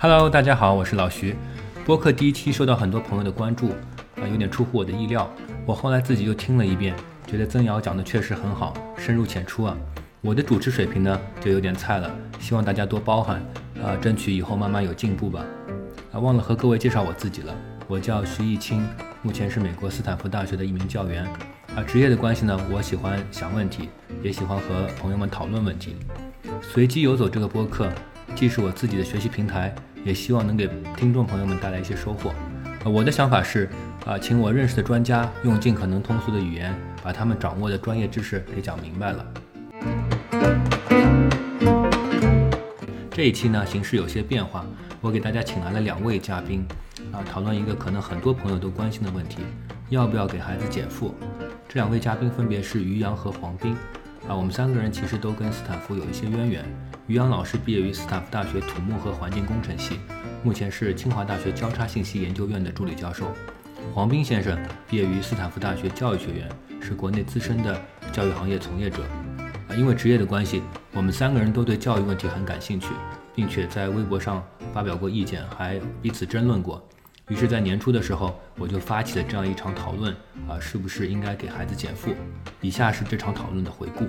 Hello，大家好，我是老徐。播客第一期受到很多朋友的关注，啊，有点出乎我的意料。我后来自己又听了一遍，觉得曾瑶讲的确实很好，深入浅出啊。我的主持水平呢就有点菜了，希望大家多包涵，啊，争取以后慢慢有进步吧。啊，忘了和各位介绍我自己了，我叫徐艺清，目前是美国斯坦福大学的一名教员。啊，职业的关系呢，我喜欢想问题，也喜欢和朋友们讨论问题。随机游走这个播客，既是我自己的学习平台，也希望能给听众朋友们带来一些收获。啊，我的想法是，啊，请我认识的专家用尽可能通俗的语言，把他们掌握的专业知识给讲明白了。这一期呢，形式有些变化，我给大家请来了两位嘉宾，啊，讨论一个可能很多朋友都关心的问题：要不要给孩子减负？这两位嘉宾分别是于洋和黄斌。啊，我们三个人其实都跟斯坦福有一些渊源。于洋老师毕业于斯坦福大学土木和环境工程系，目前是清华大学交叉信息研究院的助理教授。黄斌先生毕业于斯坦福大学教育学院，是国内资深的教育行业从业者。啊，因为职业的关系，我们三个人都对教育问题很感兴趣，并且在微博上发表过意见，还彼此争论过。于是，在年初的时候，我就发起了这样一场讨论，啊，是不是应该给孩子减负？以下是这场讨论的回顾。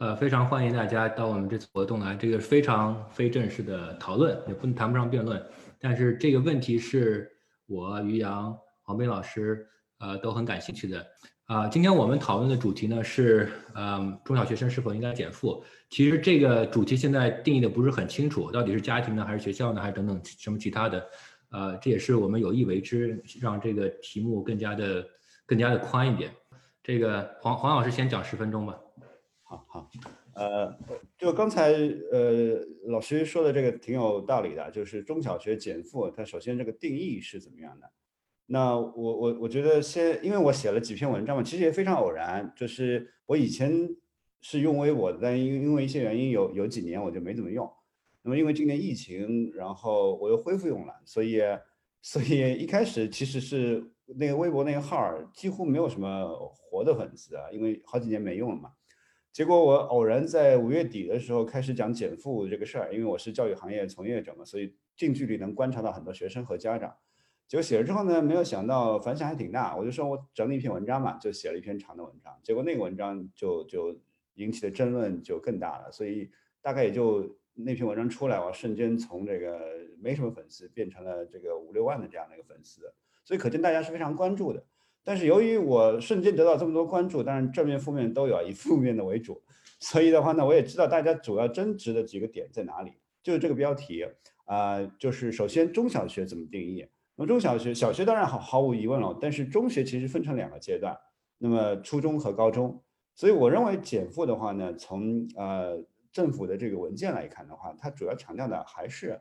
呃，非常欢迎大家到我们这次活动来，这个非常非正式的讨论，也不谈不上辩论，但是这个问题是我于洋、黄斌老师，呃，都很感兴趣的。啊，今天我们讨论的主题呢是，嗯，中小学生是否应该减负？其实这个主题现在定义的不是很清楚，到底是家庭呢，还是学校呢，还是等等什么其他的？呃，这也是我们有意为之，让这个题目更加的更加的宽一点。这个黄黄老师先讲十分钟吧。好好，呃，就刚才呃老师说的这个挺有道理的，就是中小学减负，它首先这个定义是怎么样的？那我我我觉得先，因为我写了几篇文章嘛，其实也非常偶然，就是我以前是用微博的，但因因为一些原因，有有几年我就没怎么用。那么因为今年疫情，然后我又恢复用了，所以所以一开始其实是那个微博那个号几乎没有什么活的粉丝啊，因为好几年没用了嘛。结果我偶然在五月底的时候开始讲减负这个事儿，因为我是教育行业从业者嘛，所以近距离能观察到很多学生和家长。结果写了之后呢，没有想到反响还挺大。我就说我整理一篇文章嘛，就写了一篇长的文章。结果那个文章就就引起的争论就更大了。所以大概也就那篇文章出来，我瞬间从这个没什么粉丝变成了这个五六万的这样的一个粉丝。所以可见大家是非常关注的。但是由于我瞬间得到这么多关注，当然正面负面都有，以负面的为主。所以的话呢，我也知道大家主要争执的几个点在哪里，就是这个标题啊，就是首先中小学怎么定义。那么中小学，小学当然毫毫无疑问了，但是中学其实分成两个阶段，那么初中和高中，所以我认为减负的话呢，从呃政府的这个文件来看的话，它主要强调的还是，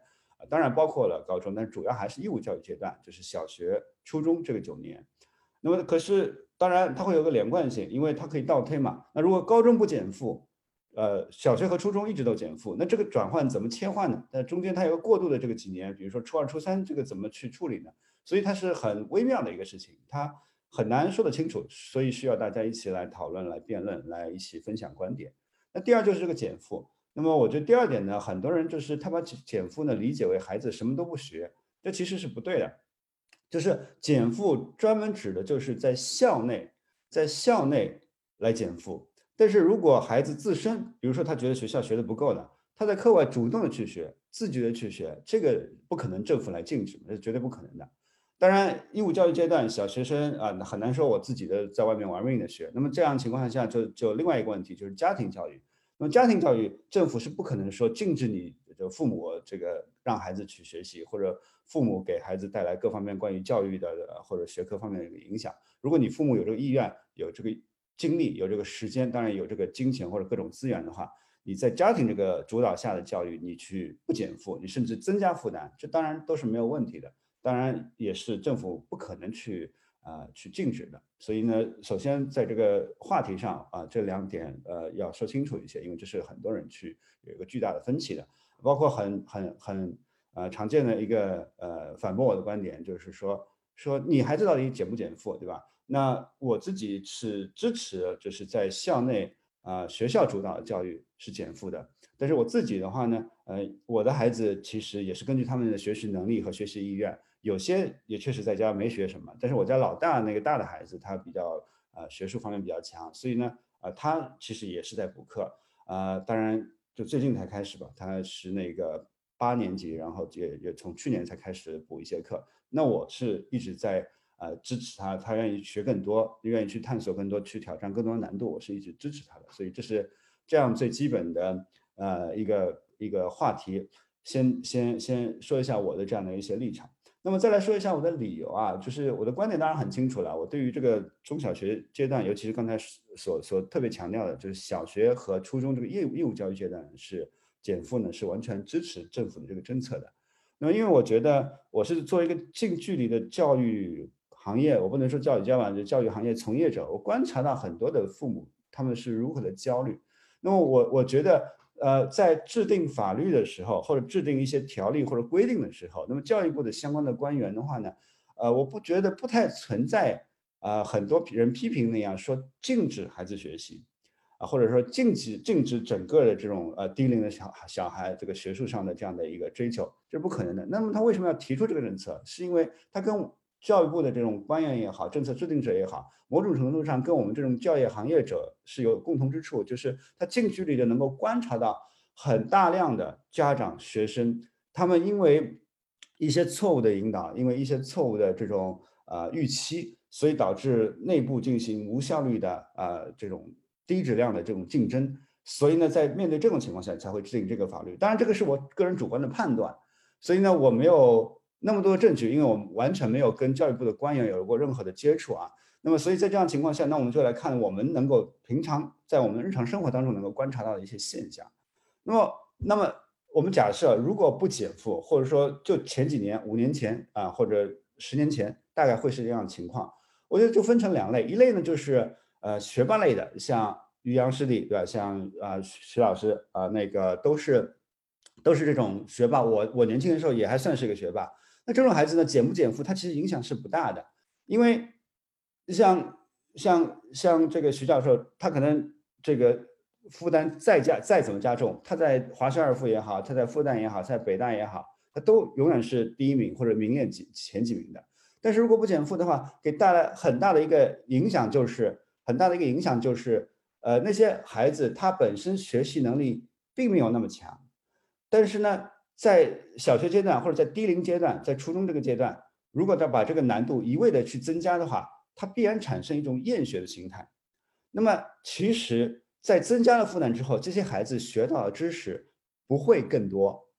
当然包括了高中，但主要还是义务教育阶段，就是小学、初中这个九年。那么可是当然它会有个连贯性，因为它可以倒推嘛。那如果高中不减负，呃，小学和初中一直都减负，那这个转换怎么切换呢？那中间它有个过渡的这个几年，比如说初二、初三，这个怎么去处理呢？所以它是很微妙的一个事情，它很难说得清楚，所以需要大家一起来讨论、来辩论、来一起分享观点。那第二就是这个减负，那么我觉得第二点呢，很多人就是他把减负呢理解为孩子什么都不学，这其实是不对的，就是减负专门指的就是在校内，在校内来减负。但是如果孩子自身，比如说他觉得学校学的不够的，他在课外主动的去学，自觉的去学，这个不可能政府来禁止，这是绝对不可能的。当然，义务教育阶段小学生啊，很难说我自己的在外面玩命的学。那么这样情况下，就就另外一个问题就是家庭教育。那么家庭教育，政府是不可能说禁止你的父母这个让孩子去学习，或者父母给孩子带来各方面关于教育的或者学科方面的一个影响。如果你父母有这个意愿，有这个。精力有这个时间，当然有这个金钱或者各种资源的话，你在家庭这个主导下的教育，你去不减负，你甚至增加负担，这当然都是没有问题的。当然也是政府不可能去啊去禁止的。所以呢，首先在这个话题上啊，这两点呃要说清楚一些，因为这是很多人去有一个巨大的分歧的，包括很很很呃常见的一个呃反驳我的观点，就是说说你孩子到底减不减负，对吧？那我自己是支持，就是在校内啊学校主导的教育是减负的。但是我自己的话呢，呃，我的孩子其实也是根据他们的学习能力和学习意愿，有些也确实在家没学什么。但是我家老大那个大的孩子，他比较呃学术方面比较强，所以呢，呃，他其实也是在补课，啊，当然就最近才开始吧，他是那个八年级，然后也也从去年才开始补一些课。那我是一直在呃支持他，他愿意学更多，愿意去探索更多，去挑战更多的难度，我是一直支持他的。所以这是这样最基本的。呃，一个一个话题，先先先说一下我的这样的一些立场，那么再来说一下我的理由啊，就是我的观点当然很清楚了，我对于这个中小学阶段，尤其是刚才所所特别强调的，就是小学和初中这个义务义务教育阶段是减负呢，是完全支持政府的这个政策的。那么因为我觉得我是作为一个近距离的教育行业，我不能说教育家吧，就教育行业从业者，我观察到很多的父母他们是如何的焦虑，那么我我觉得。呃，在制定法律的时候，或者制定一些条例或者规定的时候，那么教育部的相关的官员的话呢，呃，我不觉得不太存在啊，很多人批评那样说禁止孩子学习，啊，或者说禁止禁止整个的这种呃低龄的小小孩这个学术上的这样的一个追求，这是不可能的。那么他为什么要提出这个政策？是因为他跟教育部的这种官员也好，政策制定者也好，某种程度上跟我们这种教育行业者是有共同之处，就是他近距离的能够观察到很大量的家长、学生，他们因为一些错误的引导，因为一些错误的这种呃预期，所以导致内部进行无效率的呃这种低质量的这种竞争，所以呢，在面对这种情况下才会制定这个法律。当然，这个是我个人主观的判断，所以呢，我没有。那么多证据，因为我们完全没有跟教育部的官员有过任何的接触啊，那么所以在这样情况下，那我们就来看我们能够平常在我们日常生活当中能够观察到的一些现象。那么，那么我们假设如果不减负，或者说就前几年五年前啊，或者十年前，大概会是这样的情况。我觉得就分成两类，一类呢就是呃学霸类的，像于洋师弟对吧？像啊徐老师啊那个都是都是这种学霸。我我年轻的时候也还算是一个学霸。那这种孩子呢，减不减负，他其实影响是不大的，因为像像像这个徐教授，他可能这个负担再加再怎么加重，他在华师二附也好，他在复旦也好，在北大也好，他都永远是第一名或者名列几前几名的。但是如果不减负的话，给带来很大的一个影响，就是很大的一个影响就是，呃，那些孩子他本身学习能力并没有那么强，但是呢。在小学阶段或者在低龄阶段，在初中这个阶段，如果他把这个难度一味的去增加的话，他必然产生一种厌学的心态。那么，其实，在增加了负担之后，这些孩子学到的知识不会更多，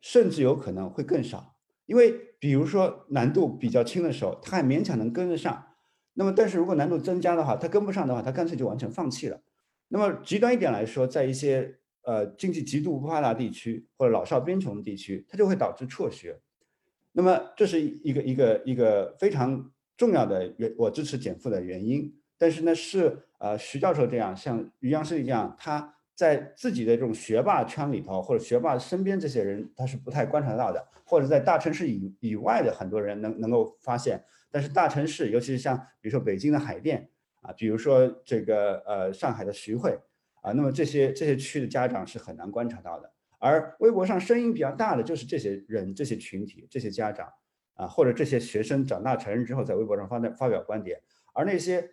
甚至有可能会更少。因为，比如说难度比较轻的时候，他还勉强能跟得上。那么，但是如果难度增加的话，他跟不上的话，他干脆就完全放弃了。那么，极端一点来说，在一些。呃，经济极度不发达地区或者老少边穷地区，它就会导致辍学。那么这是一个一个一个非常重要的原，我支持减负的原因。但是呢，是呃徐教授这样，像于洋师弟这样，他在自己的这种学霸圈里头或者学霸身边这些人，他是不太观察到的，或者在大城市以以外的很多人能能够发现。但是大城市，尤其是像比如说北京的海淀啊，比如说这个呃上海的徐汇。啊，那么这些这些区的家长是很难观察到的，而微博上声音比较大的就是这些人、这些群体、这些家长啊，或者这些学生长大成人之后在微博上发发表观点，而那些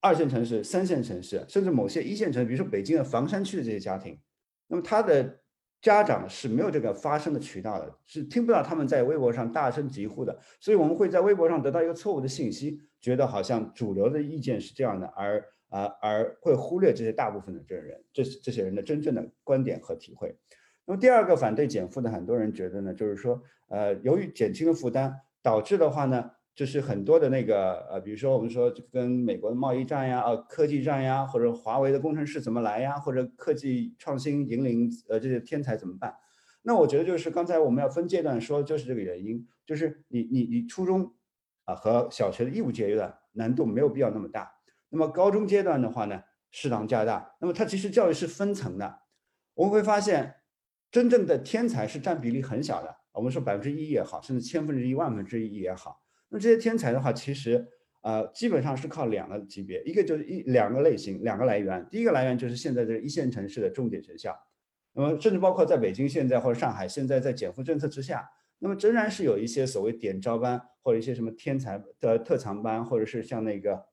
二线城市、三线城市，甚至某些一线城市，比如说北京的房山区的这些家庭，那么他的家长是没有这个发声的渠道的，是听不到他们在微博上大声疾呼的，所以我们会在微博上得到一个错误的信息，觉得好像主流的意见是这样的，而。啊，而会忽略这些大部分的这人，这这些人的真正的观点和体会。那么第二个反对减负的很多人觉得呢，就是说，呃，由于减轻了负担，导致的话呢，就是很多的那个，呃，比如说我们说跟美国的贸易战呀，呃，科技战呀，或者华为的工程师怎么来呀，或者科技创新引领呃这些天才怎么办？那我觉得就是刚才我们要分阶段说，就是这个原因，就是你你你初中啊和小学的义务阶段难度没有必要那么大。那么高中阶段的话呢，适当加大。那么它其实教育是分层的，我们会发现，真正的天才是占比例很小的。我们说百分之一也好，甚至千分之一、万分之一也好。那这些天才的话，其实呃，基本上是靠两个级别，一个就是一两个类型，两个来源。第一个来源就是现在的一线城市的重点学校，那么甚至包括在北京现在或者上海现在在减负政策之下，那么仍然是有一些所谓点招班或者一些什么天才的特长班，或者是像那个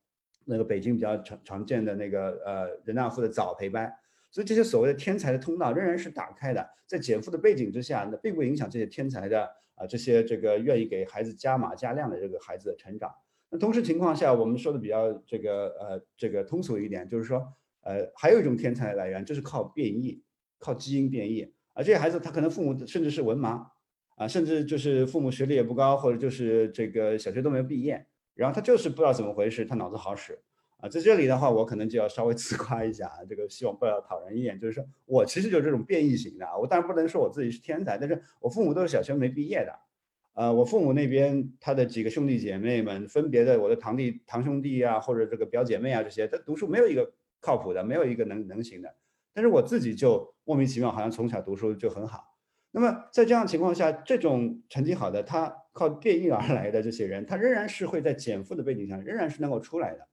那个北京比较常常见的那个呃人大附的早培班，所以这些所谓的天才的通道仍然是打开的，在减负的背景之下，那并不影响这些天才的啊这些这个愿意给孩子加码加量的这个孩子的成长。那同时情况下，我们说的比较这个呃这个通俗一点，就是说呃还有一种天才来源，就是靠变异，靠基因变异。而这些孩子他可能父母甚至是文盲啊，甚至就是父母学历也不高，或者就是这个小学都没有毕业，然后他就是不知道怎么回事，他脑子好使啊。在这里的话，我可能就要稍微 自夸一下啊，这个希望不要讨人厌，就是说我其实就是这种变异型的啊。我当然不能说我自己是天才，但是我父母都是小学没毕业的。呃，我父母那边他的几个兄弟姐妹们，分别的我的堂弟、堂兄弟啊，或者这个表姐妹啊，这些他读书没有一个靠谱的，没有一个能能行的。但是我自己就莫名其妙，好像从小读书就很好。那么在这样情况下，这种成绩好的，他靠变异而来的这些人，他仍然是会在减负的背景下，仍然是能够出来的。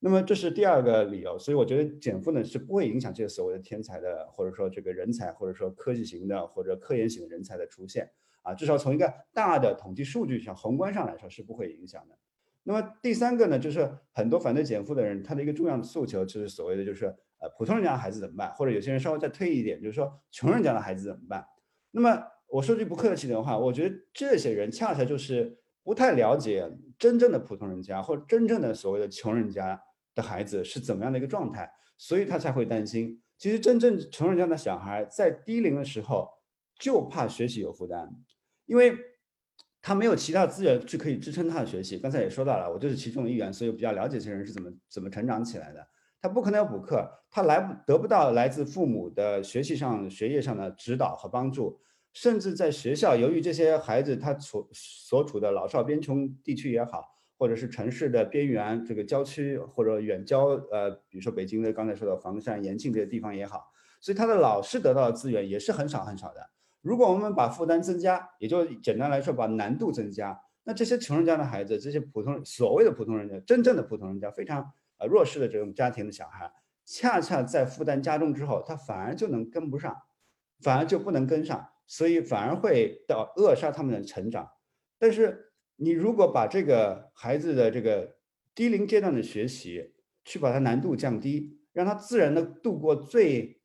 那么这是第二个理由，所以我觉得减负呢是不会影响这些所谓的天才的，或者说这个人才，或者说科技型的或者科研型人才的出现。啊，至少从一个大的统计数据上、宏观上来说是不会影响的。那么第三个呢，就是很多反对减负的人，他的一个重要的诉求就是所谓的就是呃普通人家的孩子怎么办？或者有些人稍微再退一点，就是说穷人家的孩子怎么办？那么我说句不客气的话，我觉得这些人恰恰就是不太了解真正的普通人家或者真正的所谓的穷人家的孩子是怎么样的一个状态，所以他才会担心。其实真正穷人家的小孩在低龄的时候就怕学习有负担。因为他没有其他资源去可以支撑他的学习，刚才也说到了，我就是其中的一员，所以比较了解这些人是怎么怎么成长起来的。他不可能要补课，他来不得不到来自父母的学习上、学业上的指导和帮助，甚至在学校，由于这些孩子他所所处的老少边穷地区也好，或者是城市的边缘这个郊区或者远郊，呃，比如说北京的刚才说的房山、延庆这些地方也好，所以他的老师得到的资源也是很少很少的。如果我们把负担增加，也就简单来说把难度增加，那这些穷人家的孩子，这些普通所谓的普通人家，真正的普通人家，非常呃弱势的这种家庭的小孩，恰恰在负担加重之后，他反而就能跟不上，反而就不能跟上，所以反而会到扼杀他们的成长。但是你如果把这个孩子的这个低龄阶段的学习，去把它难度降低，让他自然的度过最。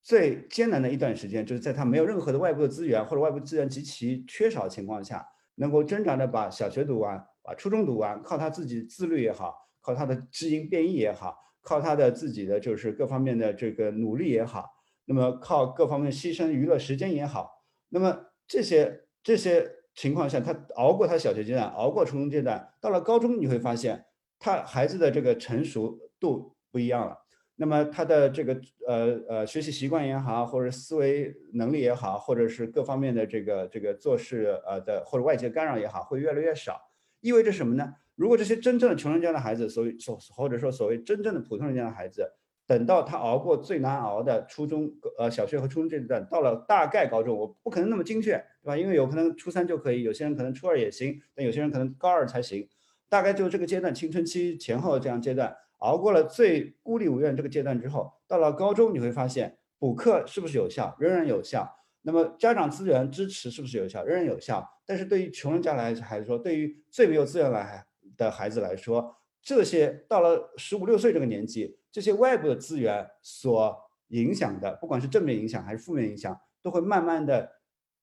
最艰难的一段时间，就是在他没有任何的外部的资源或者外部资源极其缺少的情况下，能够挣扎的把小学读完，把初中读完，靠他自己自律也好，靠他的基因变异也好，靠他的自己的就是各方面的这个努力也好，那么靠各方面牺牲娱乐时间也好，那么这些这些情况下，他熬过他小学阶段，熬过初中阶段，到了高中你会发现，他孩子的这个成熟度不一样了。那么他的这个呃呃学习习惯也好，或者思维能力也好，或者是各方面的这个这个做事呃的或者外界干扰也好，会越来越少。意味着什么呢？如果这些真正的穷人家的孩子，所谓所或者说所谓真正的普通人家的孩子，等到他熬过最难熬的初中呃小学和初中这一段，到了大概高中，我不可能那么精确，对吧？因为有可能初三就可以，有些人可能初二也行，但有些人可能高二才行。大概就这个阶段，青春期前后这样阶段。熬过了最孤立无援这个阶段之后，到了高中你会发现补课是不是有效？仍然有效。那么家长资源支持是不是有效？仍然有效。但是对于穷人家来孩子说，对于最没有资源来的孩子来说，这些到了十五六岁这个年纪，这些外部的资源所影响的，不管是正面影响还是负面影响，都会慢慢的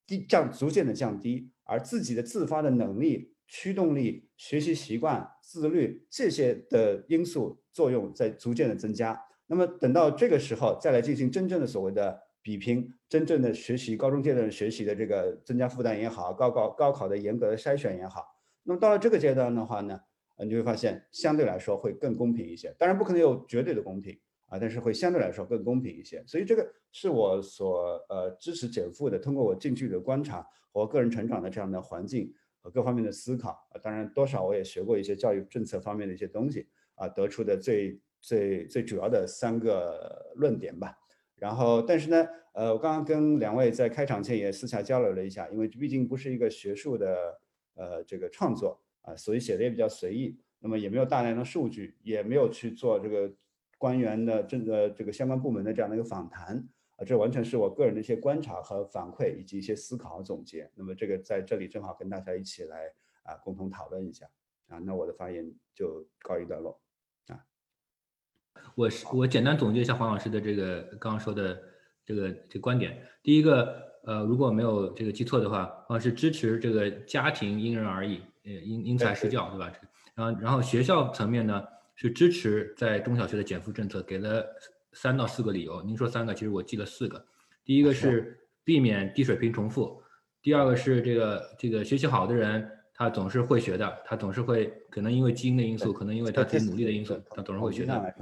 低降，逐渐的降低，而自己的自发的能力。驱动力、学习习惯、自律这些的因素作用在逐渐的增加。那么等到这个时候再来进行真正的所谓的比拼，真正的学习高中阶段学习的这个增加负担也好，高考高考的严格的筛选也好，那么到了这个阶段的话呢，呃，你会发现相对来说会更公平一些。当然不可能有绝对的公平啊，但是会相对来说更公平一些。所以这个是我所呃支持减负的，通过我近距离的观察和个人成长的这样的环境和。各方面的思考啊，当然多少我也学过一些教育政策方面的一些东西啊，得出的最最最主要的三个论点吧。然后，但是呢，呃，我刚刚跟两位在开场前也私下交流了一下，因为毕竟不是一个学术的呃这个创作啊，所以写的也比较随意。那么也没有大量的数据，也没有去做这个官员的这个这个相关部门的这样的一个访谈啊，这完全是我个人的一些观察和反馈以及一些思考和总结。那么这个在这里正好跟大家一起来啊共同讨论一下啊，那我的发言就告一段落啊。我是我简单总结一下黄老师的这个刚刚说的这个这观点。第一个，呃，如果没有这个记错的话，黄老师支持这个家庭因人而异，呃，因因材施教，对吧？然后，然后学校层面呢是支持在中小学的减负政策，给了三到四个理由。您说三个，其实我记了四个。第一个是避免低水平重复，第二个是这个这个学习好的人他总是会学的，他总是会可能因为基因的因素，可能因为他自己努力的因素，他总是会学的。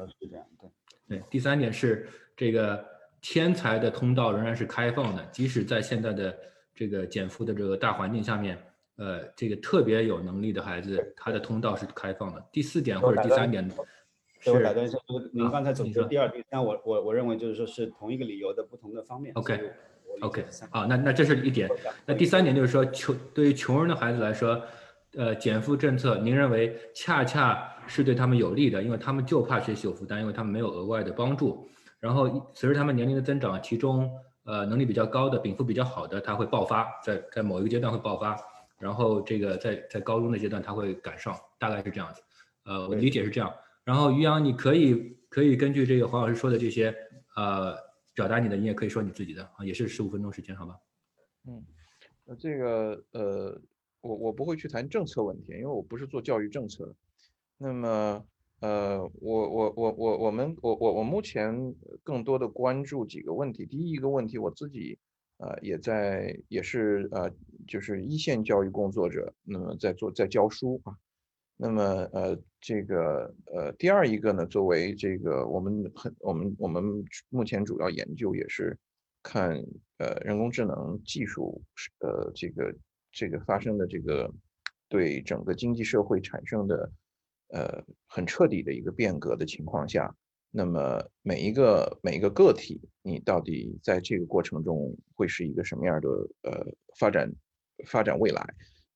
对，第三点是这个天才的通道仍然是开放的，即使在现在的这个减负的这个大环境下面。呃，这个特别有能力的孩子，他的通道是开放的。第四点或者第三点，我打断一下，就是您刚才总结第二、第三，我我我认为就是说是同一个理由的不同的方面。OK，OK，好，那那这是一点。那第三点就是说，穷对于穷人的孩子来说，呃，减负政策，您认为恰恰是对他们有利的，因为他们就怕学习有负担，因为他们没有额外的帮助。然后随着他们年龄的增长，其中呃能力比较高的、禀赋比较好的，他会爆发，在在某一个阶段会爆发。然后这个在在高中的阶段他会赶上，大概是这样子。呃，我理解是这样。然后于洋，你可以可以根据这个黄老师说的这些，呃，表达你的，你也可以说你自己的啊，也是十五分钟时间，好吧？嗯，那这个呃，我我不会去谈政策问题，因为我不是做教育政策的。那么呃，我我我我我们我我我目前更多的关注几个问题。第一一个问题，我自己。呃，也在也是呃，就是一线教育工作者，那么在做在教书啊，那么呃，这个呃，第二一个呢，作为这个我们很我们我们目前主要研究也是看呃人工智能技术呃这个这个发生的这个对整个经济社会产生的呃很彻底的一个变革的情况下。那么每一个每一个个体，你到底在这个过程中会是一个什么样的呃发展发展未来？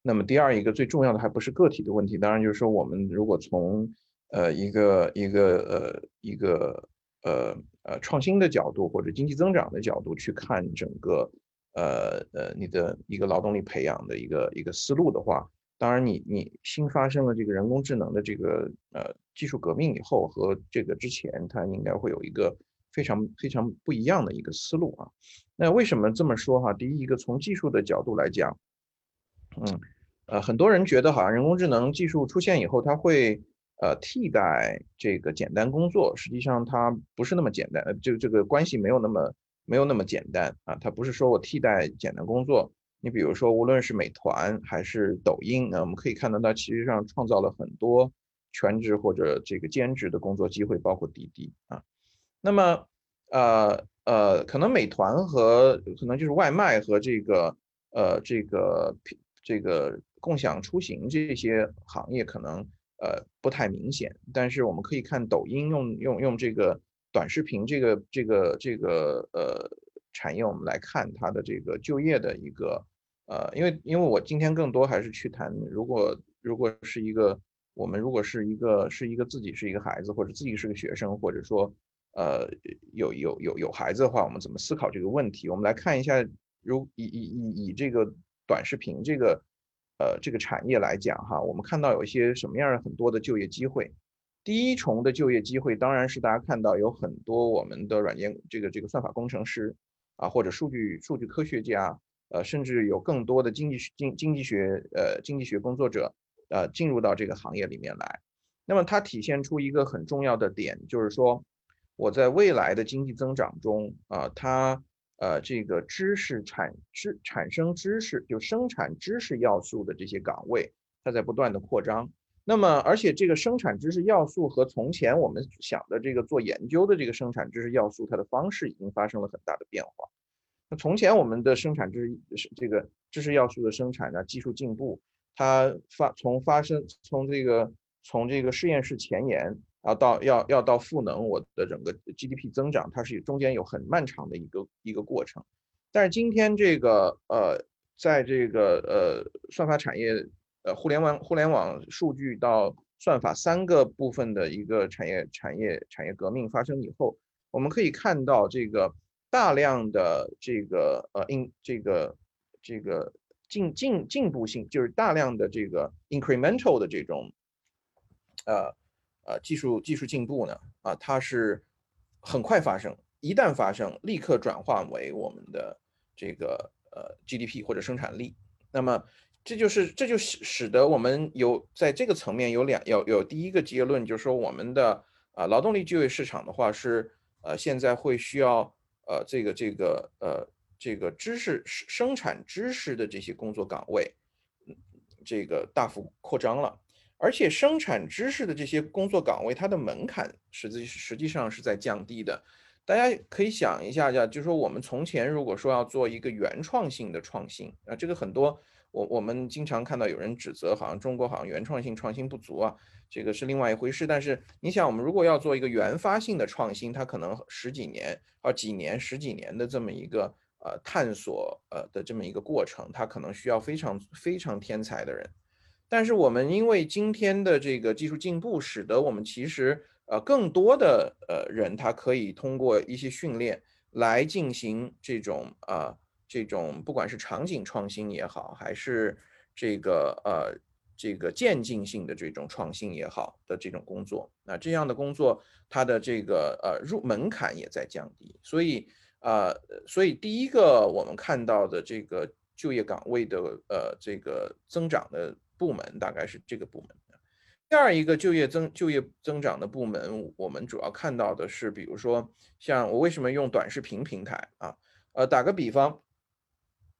那么第二一个最重要的还不是个体的问题，当然就是说我们如果从呃一个一个呃一个呃呃创新的角度或者经济增长的角度去看整个呃呃你的一个劳动力培养的一个一个思路的话。当然，你你新发生了这个人工智能的这个呃技术革命以后，和这个之前，它应该会有一个非常非常不一样的一个思路啊。那为什么这么说哈？第一，一个从技术的角度来讲，嗯，呃，很多人觉得好像人工智能技术出现以后，它会呃替代这个简单工作，实际上它不是那么简单，呃，这个这个关系没有那么没有那么简单啊。它不是说我替代简单工作。你比如说，无论是美团还是抖音，那我们可以看到，它其实上创造了很多全职或者这个兼职的工作机会，包括滴滴啊。那么，呃呃，可能美团和可能就是外卖和这个呃这个这个共享出行这些行业可能呃不太明显，但是我们可以看抖音用用用这个短视频这个这个这个呃。产业，我们来看它的这个就业的一个，呃，因为因为我今天更多还是去谈，如果如果是一个我们如果是一个是一个自己是一个孩子，或者自己是个学生，或者说呃有有有有孩子的话，我们怎么思考这个问题？我们来看一下，如以以以以这个短视频这个呃这个产业来讲哈，我们看到有一些什么样的很多的就业机会。第一重的就业机会当然是大家看到有很多我们的软件这个这个算法工程师。啊，或者数据数据科学家，呃，甚至有更多的经济经经济学呃经济学工作者，呃，进入到这个行业里面来。那么它体现出一个很重要的点，就是说我在未来的经济增长中啊，它呃这个知识产知产生知识就生产知识要素的这些岗位，它在不断的扩张。那么而且这个生产知识要素和从前我们想的这个做研究的这个生产知识要素，它的方式已经发生了很大的变化。那从前我们的生产知识这个知识要素的生产呢，技术进步，它发从发生从这个从这个实验室前沿啊到要要到赋能我的整个 GDP 增长，它是中间有很漫长的一个一个过程。但是今天这个呃，在这个呃算法产业呃互联网互联网数据到算法三个部分的一个产业产业产业革命发生以后，我们可以看到这个大量的这个呃 in 这个这个进进进步性，就是大量的这个 incremental 的这种呃呃技术技术进步呢啊，它是很快发生，一旦发生，立刻转化为我们的这个呃 GDP 或者生产力。那么这就是这就使使得我们有在这个层面有两有有第一个结论，就是说我们的啊劳动力就业市场的话是呃现在会需要呃这个这个呃这个知识生产知识的这些工作岗位，这个大幅扩张了，而且生产知识的这些工作岗位它的门槛实际实际上是在降低的。大家可以想一下，就是说我们从前如果说要做一个原创性的创新啊，这个很多。我我们经常看到有人指责，好像中国好像原创性创新不足啊，这个是另外一回事。但是你想，我们如果要做一个原发性的创新，它可能十几年啊几年十几年的这么一个呃探索呃的这么一个过程，它可能需要非常非常天才的人。但是我们因为今天的这个技术进步，使得我们其实呃更多的呃人，他可以通过一些训练来进行这种啊。这种不管是场景创新也好，还是这个呃这个渐进性的这种创新也好的这种工作，那这样的工作它的这个呃入门槛也在降低，所以呃所以第一个我们看到的这个就业岗位的呃这个增长的部门大概是这个部门。第二一个就业增就业增长的部门，我们主要看到的是，比如说像我为什么用短视频平台啊？呃，打个比方。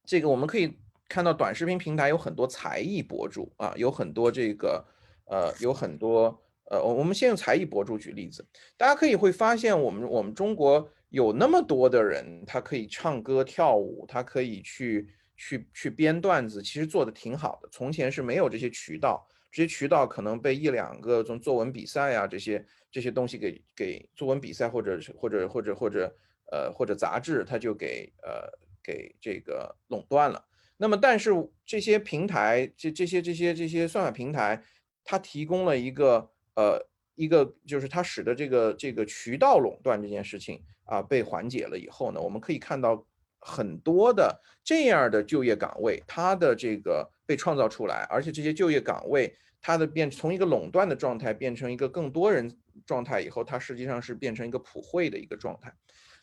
这个我们可以看到，短视频平台有很多才艺博主啊，有很多这个呃，有很多呃，我们先用才艺博主举例子，大家可以会发现，我们我们中国有那么多的人，他可以唱歌跳舞，他可以去去去编段子，其实做的挺好的。从前是没有这些渠道，这些渠道可能被一两个从作文比赛啊这些这些东西给给作文比赛或者或者或者或者呃或者杂志，他就给呃。给这个垄断了。那么，但是这些平台，这这些这些这些算法平台，它提供了一个呃一个，就是它使得这个这个渠道垄断这件事情啊被缓解了以后呢，我们可以看到很多的这样的就业岗位，它的这个被创造出来，而且这些就业岗位它的变从一个垄断的状态变成一个更多人状态以后，它实际上是变成一个普惠的一个状态。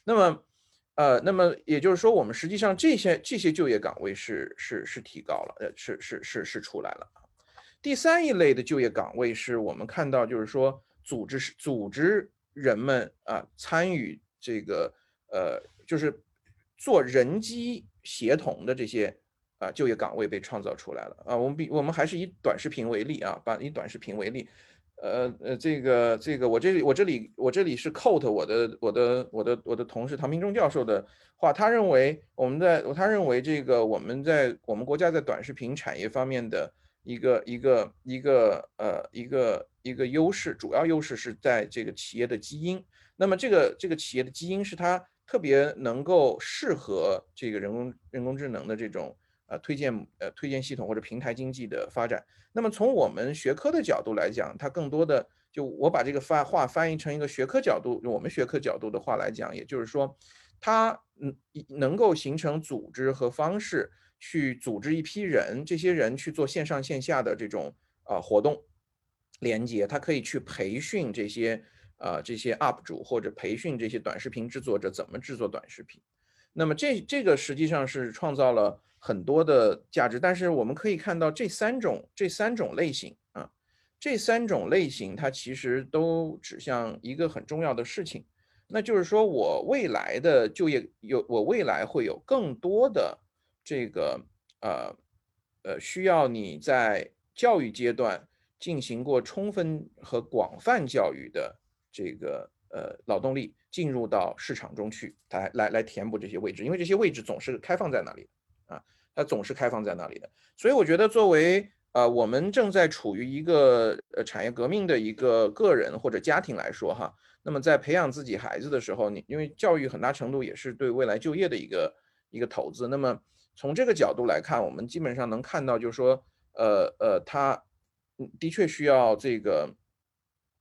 那么。呃，那么也就是说，我们实际上这些这些就业岗位是是是提高了，呃，是是是是出来了第三一类的就业岗位是我们看到，就是说组织是组织人们啊参与这个呃，就是做人机协同的这些啊就业岗位被创造出来了啊。我们比我们还是以短视频为例啊，把以短视频为例。呃呃，这个这个，我这里我这里我这里是 quote 我的我的我的我的同事唐明忠教授的话，他认为我们在他认为这个我们在我们国家在短视频产业方面的一个一个一个呃一个一个优势，主要优势是在这个企业的基因。那么这个这个企业的基因是它特别能够适合这个人工人工智能的这种。呃，推荐呃推荐系统或者平台经济的发展。那么从我们学科的角度来讲，它更多的就我把这个发话翻译成一个学科角度，我们学科角度的话来讲，也就是说，它嗯能够形成组织和方式去组织一批人，这些人去做线上线下的这种呃活动连接，它可以去培训这些呃这些 UP 主或者培训这些短视频制作者怎么制作短视频。那么这这个实际上是创造了很多的价值，但是我们可以看到这三种这三种类型啊，这三种类型它其实都指向一个很重要的事情，那就是说我未来的就业有我未来会有更多的这个呃呃需要你在教育阶段进行过充分和广泛教育的这个呃劳动力。进入到市场中去，来来来填补这些位置，因为这些位置总是开放在那里啊，它总是开放在那里的。所以我觉得，作为呃我们正在处于一个呃产业革命的一个个人或者家庭来说哈，那么在培养自己孩子的时候，你因为教育很大程度也是对未来就业的一个一个投资。那么从这个角度来看，我们基本上能看到，就是说，呃呃，他的确需要这个，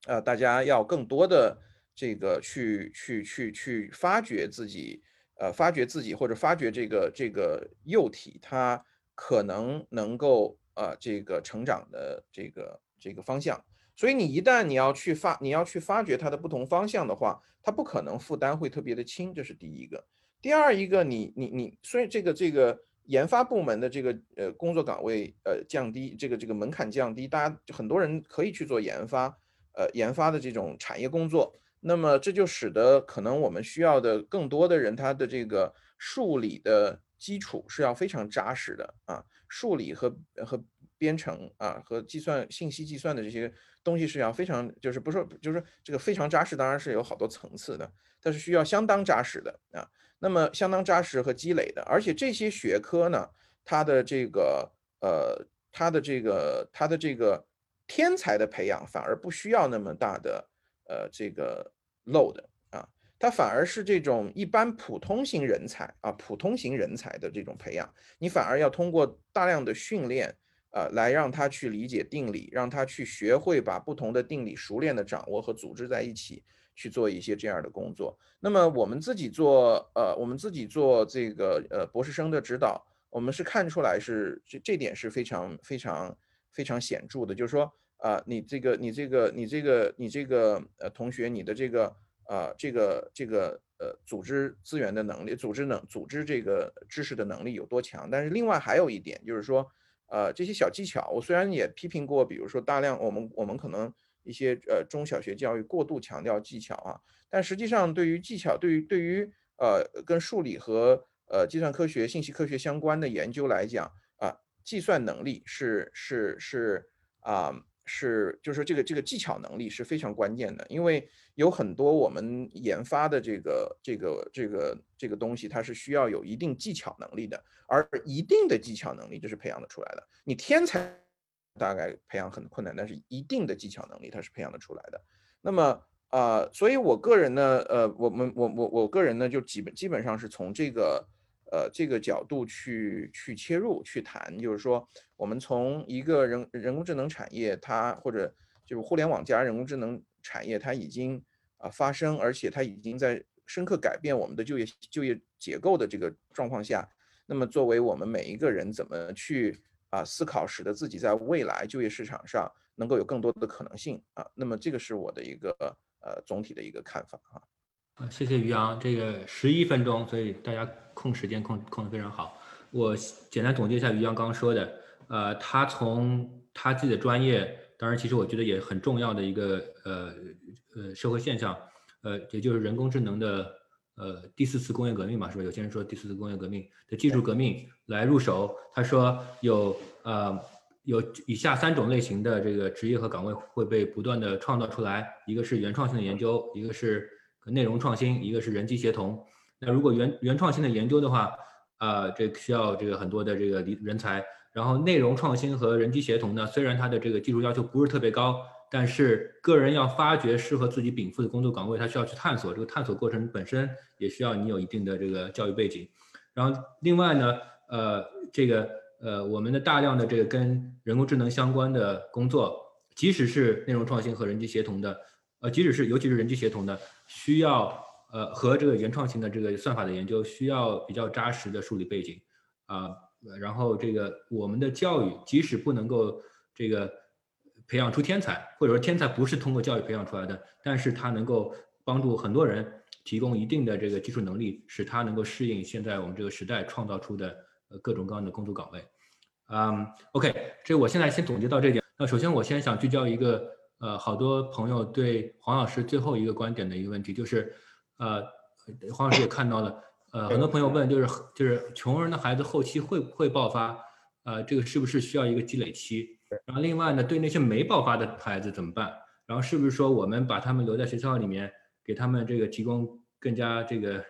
呃，大家要更多的这个去去去去发掘自己，呃，发掘自己或者发掘这个这个幼体它可能能够呃这个成长的这个这个方向。所以你一旦你要去发你要去发掘它的不同方向的话，它不可能负担会特别的轻，这是第一个。第二一个，你你你，所以这个这个研发部门的这个呃工作岗位呃降低，这个这个门槛降低，大家很多人可以去做研发，呃研发的这种产业工作，那么这就使得可能我们需要的更多的人，他的这个数理的基础是要非常扎实的啊，数理和和编程啊和计算信息计算的这些。东西是要非常，就是不说，就是这个非常扎实，当然是有好多层次的，但是需要相当扎实的啊。那么相当扎实和积累的，而且这些学科呢，它的这个呃，它的这个它的这个天才的培养反而不需要那么大的呃这个 load 啊，它反而是这种一般普通型人才啊，普通型人才的这种培养，你反而要通过大量的训练。呃，来让他去理解定理，让他去学会把不同的定理熟练的掌握和组织在一起，去做一些这样的工作。那么我们自己做，呃，我们自己做这个呃博士生的指导，我们是看出来是这这点是非常非常非常显著的，就是说，啊，你这个你这个你这个你这个呃同学，你的这个呃这个这个呃组织资源的能力，组织能组织这个知识的能力有多强？但是另外还有一点就是说。呃，这些小技巧，我虽然也批评过，比如说大量我们我们可能一些呃中小学教育过度强调技巧啊，但实际上对于技巧，对于对于呃跟数理和呃计算科学、信息科学相关的研究来讲，计算能力是是是啊。是，就是这个这个技巧能力是非常关键的，因为有很多我们研发的这个这个这个这个东西，它是需要有一定技巧能力的，而一定的技巧能力这是培养的出来的。你天才大概培养很困难，但是一定的技巧能力它是培养的出来的。那么啊，所以我个人呢，呃，我们我我我个人呢，就基本基本上是从这个。呃，这个角度去去切入去谈，就是说，我们从一个人人工智能产业，它或者就是互联网加人工智能产业，它已经啊发生，而且它已经在深刻改变我们的就业就业结构的这个状况下，那么作为我们每一个人怎么去啊思考，使得自己在未来就业市场上能够有更多的可能性啊，那么这个是我的一个呃总体的一个看法哈。啊，谢谢于洋，这个十一分钟，所以大家控时间控控的非常好。我简单总结一下于洋刚刚说的，呃，他从他自己的专业，当然其实我觉得也很重要的一个呃呃社会现象，呃，也就是人工智能的呃第四次工业革命嘛，是吧？有些人说第四次工业革命的技术革命来入手，他说有呃有以下三种类型的这个职业和岗位会被不断的创造出来，一个是原创性的研究，一个是。内容创新，一个是人机协同。那如果原原创新的研究的话，啊，这需要这个很多的这个人才。然后内容创新和人机协同呢，虽然它的这个技术要求不是特别高，但是个人要发掘适合自己禀赋的工作岗位，他需要去探索。这个探索过程本身也需要你有一定的这个教育背景。然后另外呢，呃，这个呃，我们的大量的这个跟人工智能相关的工作，即使是内容创新和人机协同的。呃，即使是尤其是人机协同的，需要呃和这个原创性的这个算法的研究，需要比较扎实的数理背景啊。然后这个我们的教育，即使不能够这个培养出天才，或者说天才不是通过教育培养出来的，但是它能够帮助很多人提供一定的这个技术能力，使他能够适应现在我们这个时代创造出的呃各种各样的工作岗位。嗯，OK，这我现在先总结到这点。那首先我先想聚焦一个。呃，好多朋友对黄老师最后一个观点的一个问题就是，呃，黄老师也看到了，呃，很多朋友问就是就是穷人的孩子后期会不会爆发？呃，这个是不是需要一个积累期？然后另外呢，对那些没爆发的孩子怎么办？然后是不是说我们把他们留在学校里面，给他们这个提供更加这个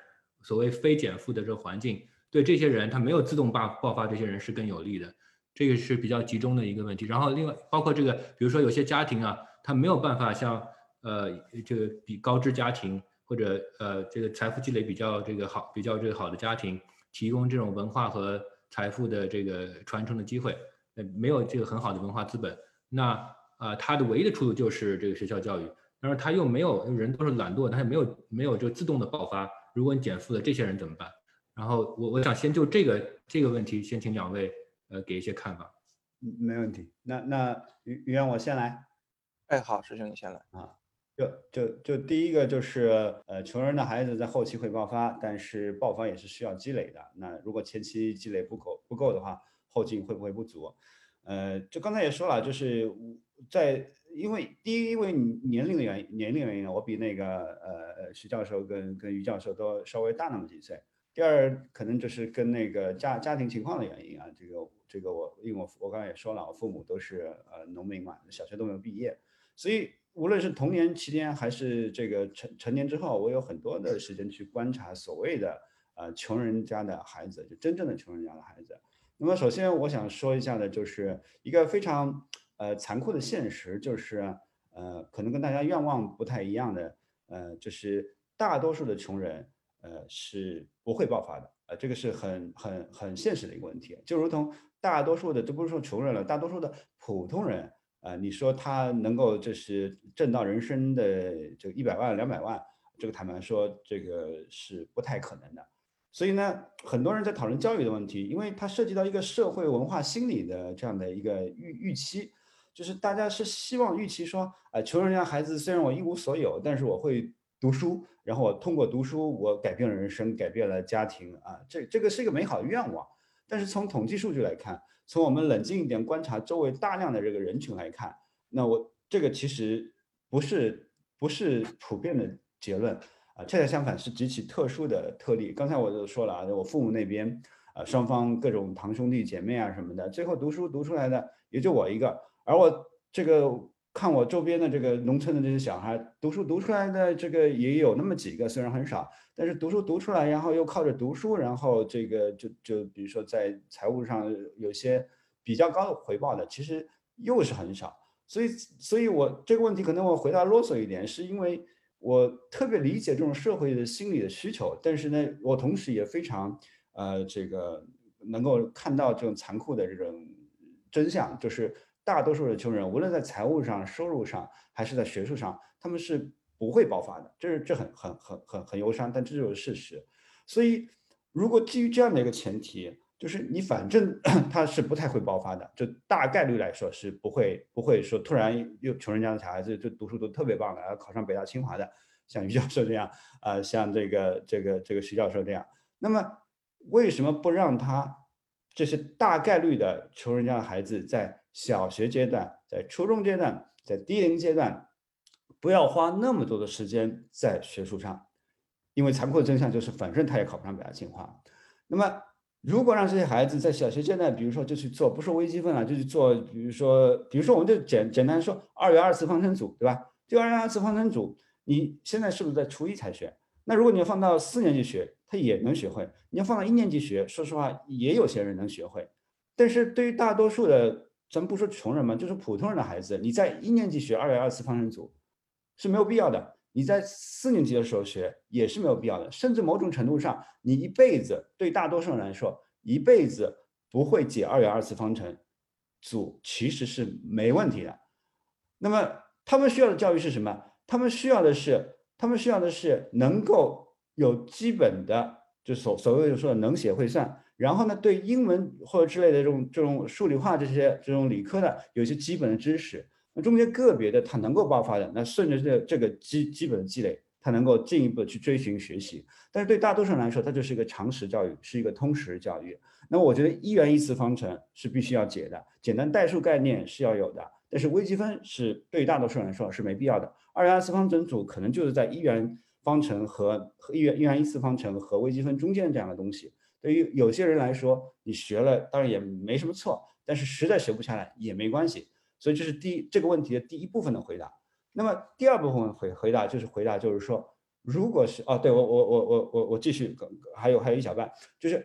所谓非减负的这个环境，对这些人他没有自动爆爆发，这些人是更有利的？这个是比较集中的一个问题。然后另外包括这个，比如说有些家庭啊。他没有办法像呃这个比高知家庭或者呃这个财富积累比较这个好比较这个好的家庭提供这种文化和财富的这个传承的机会，呃没有这个很好的文化资本，那啊，他的唯一的出路就是这个学校教育，但是他又没有人都是懒惰，他也没有没有这个自动的爆发。如果你减负了，这些人怎么办？然后我我想先就这个这个问题，先请两位呃给一些看法。没问题。那那于于洋我先来。哎，好，师兄你先来啊。就就就第一个就是呃，穷人的孩子在后期会爆发，但是爆发也是需要积累的。那如果前期积累不够不够的话，后劲会不会不足？呃，就刚才也说了，就是在因为第一因为年龄的原因年龄原因呢，我比那个呃徐教授跟跟于教授都稍微大那么几岁。第二可能就是跟那个家家庭情况的原因啊，这个这个我因为我我刚才也说了，我父母都是呃农民嘛，小学都没有毕业，所以。无论是童年期间还是这个成成年之后，我有很多的时间去观察所谓的呃穷人家的孩子，就真正的穷人家的孩子。那么首先我想说一下的，就是一个非常呃残酷的现实，就是呃可能跟大家愿望不太一样的，呃就是大多数的穷人呃是不会爆发的，呃这个是很很很现实的一个问题，就如同大多数的，都不是说穷人了，大多数的普通人。啊，你说他能够就是挣到人生的这个一百万两百万，这个坦白说，这个是不太可能的。所以呢，很多人在讨论教育的问题，因为它涉及到一个社会文化心理的这样的一个预预期，就是大家是希望预期说，啊，穷人家孩子虽然我一无所有，但是我会读书，然后我通过读书，我改变了人生，改变了家庭啊，这这个是一个美好的愿望。但是从统计数据来看，从我们冷静一点观察周围大量的这个人群来看，那我这个其实不是不是普遍的结论啊，恰恰相反是极其特殊的特例。刚才我就说了啊，我父母那边啊，双方各种堂兄弟姐妹啊什么的，最后读书读出来的也就我一个，而我这个。看我周边的这个农村的这些小孩，读书读出来的这个也有那么几个，虽然很少，但是读书读出来，然后又靠着读书，然后这个就就比如说在财务上有些比较高的回报的，其实又是很少。所以，所以我这个问题可能我回答啰嗦一点，是因为我特别理解这种社会的心理的需求，但是呢，我同时也非常呃这个能够看到这种残酷的这种真相，就是。大多数的穷人，无论在财务上、收入上，还是在学术上，他们是不会爆发的。这是这很很很很很忧伤，但这就是事实。所以，如果基于这样的一个前提，就是你反正 他是不太会爆发的，就大概率来说是不会不会说突然又穷人家的小孩子就读书都特别棒的，然后考上北大清华的，像于教授这样啊，像这个这个这个徐教授这样。那么，为什么不让他这些大概率的穷人家的孩子在？小学阶段，在初中阶段，在低龄阶段，不要花那么多的时间在学术上，因为残酷的真相就是，反正他也考不上北大清华。那么，如果让这些孩子在小学阶段，比如说就去做，不说微积分了，就去做，比如说，比如说，我们就简简单说二元二次方程组，对吧？就二元二次方程组，你现在是不是在初一才学？那如果你要放到四年级学，他也能学会；你要放到一年级学，说实话，也有些人能学会。但是对于大多数的，咱不说穷人嘛，就是普通人的孩子，你在一年级学二元二次方程组是没有必要的，你在四年级的时候学也是没有必要的，甚至某种程度上，你一辈子对大多数人来说，一辈子不会解二元二次方程组其实是没问题的。那么他们需要的教育是什么？他们需要的是，他们需要的是能够有基本的，就所所谓的说能写会算。然后呢，对英文或者之类的这种这种数理化这些这种理科的有一些基本的知识，那中间个别的他能够爆发的，那顺着这这个基基本的积累，他能够进一步的去追寻学习。但是对大多数人来说，它就是一个常识教育，是一个通识教育。那我觉得一元一次方程是必须要解的，简单代数概念是要有的，但是微积分是对大多数人来说是没必要的。二元二次方程组可能就是在一元方程和一元一元一次方程和微积分中间这样的东西。对于有些人来说，你学了当然也没什么错，但是实在学不下来也没关系。所以这是第一这个问题的第一部分的回答。那么第二部分回回答就是回答就是说，如果是哦，对我我我我我我继续，还有还有一小半，就是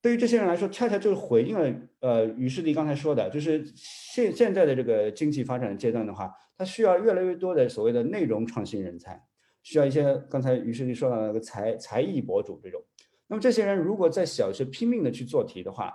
对于这些人来说，恰恰就是回应了呃于世立刚才说的，就是现现在的这个经济发展阶段的话，它需要越来越多的所谓的内容创新人才，需要一些刚才于世迪说到那个才才艺博主这种。那么这些人如果在小学拼命的去做题的话，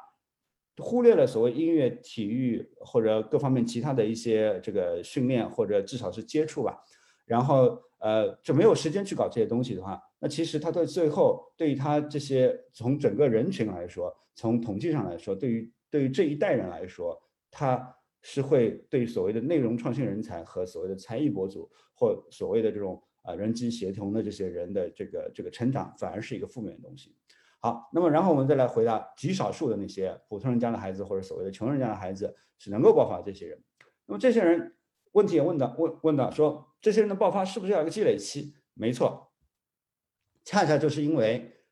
忽略了所谓音乐、体育或者各方面其他的一些这个训练或者至少是接触吧，然后呃就没有时间去搞这些东西的话，那其实他对最后对于他这些从整个人群来说，从统计上来说，对于对于这一代人来说，他是会对所谓的内容创新人才和所谓的才艺博主或所谓的这种啊人机协同的这些人的这个这个成长，反而是一个负面的东西。好，那么然后我们再来回答极少数的那些普通人家的孩子或者所谓的穷人家的孩子是能够爆发这些人。那么这些人问题也问到问问到说，这些人的爆发是不是要一个积累期？没错，恰恰就是因为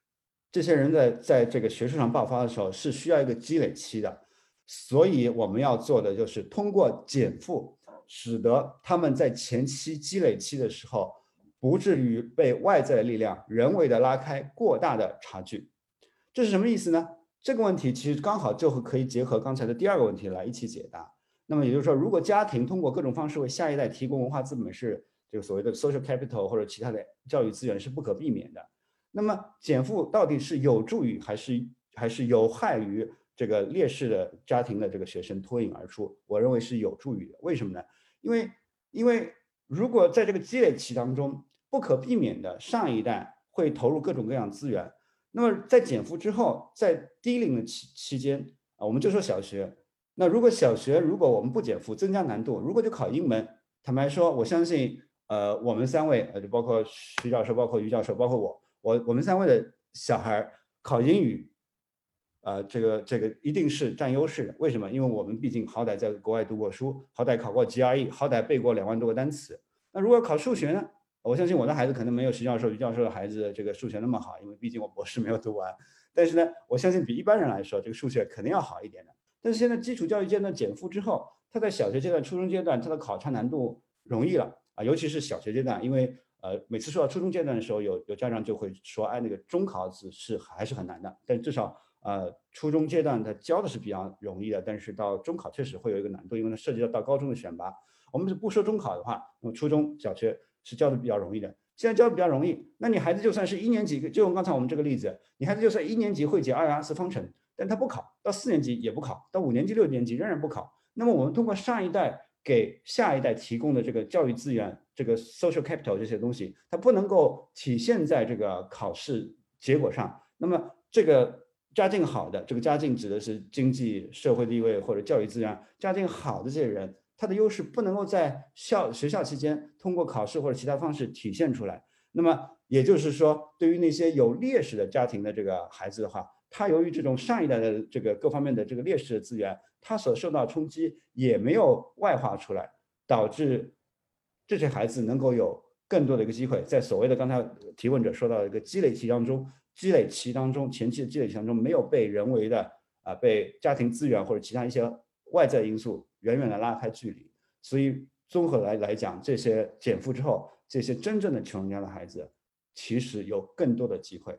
这些人在在这个学术上爆发的时候是需要一个积累期的，所以我们要做的就是通过减负，使得他们在前期积累期的时候不至于被外在的力量人为的拉开过大的差距。这是什么意思呢？这个问题其实刚好就可以结合刚才的第二个问题来一起解答。那么也就是说，如果家庭通过各种方式为下一代提供文化资本，是这个所谓的 social capital 或者其他的教育资源是不可避免的。那么减负到底是有助于还是还是有害于这个劣势的家庭的这个学生脱颖而出？我认为是有助于的。为什么呢？因为因为如果在这个积累期当中，不可避免的上一代会投入各种各样资源。那么在减负之后，在低龄的期期间啊，我们就说小学。那如果小学如果我们不减负，增加难度，如果就考英文，坦白说，我相信，呃，我们三位，呃，就包括徐教授，包括于教授，包括我，我我们三位的小孩考英语，呃，这个这个一定是占优势的。为什么？因为我们毕竟好歹在国外读过书，好歹考过 GRE，好歹背过两万多个单词。那如果考数学呢？我相信我的孩子可能没有徐教授、于教授的孩子这个数学那么好，因为毕竟我博士没有读完。但是呢，我相信比一般人来说，这个数学肯定要好一点的。但是现在基础教育阶段减负之后，他在小学阶段、初中阶段，他的考察难度容易了啊，尤其是小学阶段，因为呃，每次说到初中阶段的时候，有有家长就会说，哎，那个中考是是还是很难的。但至少呃，初中阶段他教的是比较容易的，但是到中考确实会有一个难度，因为它涉及到到高中的选拔。我们是不说中考的话，那么初中小学。是教的比较容易的，现在教的比较容易，那你孩子就算是一年级，就用刚才我们这个例子，你孩子就算一年级会解二元二次方程，但他不考，到四年级也不考，到五年级、六年级仍然不考。那么我们通过上一代给下一代提供的这个教育资源，这个 social capital 这些东西，它不能够体现在这个考试结果上。那么这个家境好的，这个家境指的是经济社会地位或者教育资源，家境好的这些人。他的优势不能够在校学校期间通过考试或者其他方式体现出来。那么也就是说，对于那些有劣势的家庭的这个孩子的话，他由于这种上一代的这个各方面的这个劣势的资源，他所受到冲击也没有外化出来，导致这些孩子能够有更多的一个机会，在所谓的刚才提问者说到的一个积累期当中，积累期当中前期的积累期当中没有被人为的啊被家庭资源或者其他一些外在因素。远远的拉开距离，所以综合来来讲，这些减负之后，这些真正的穷人家的孩子，其实有更多的机会。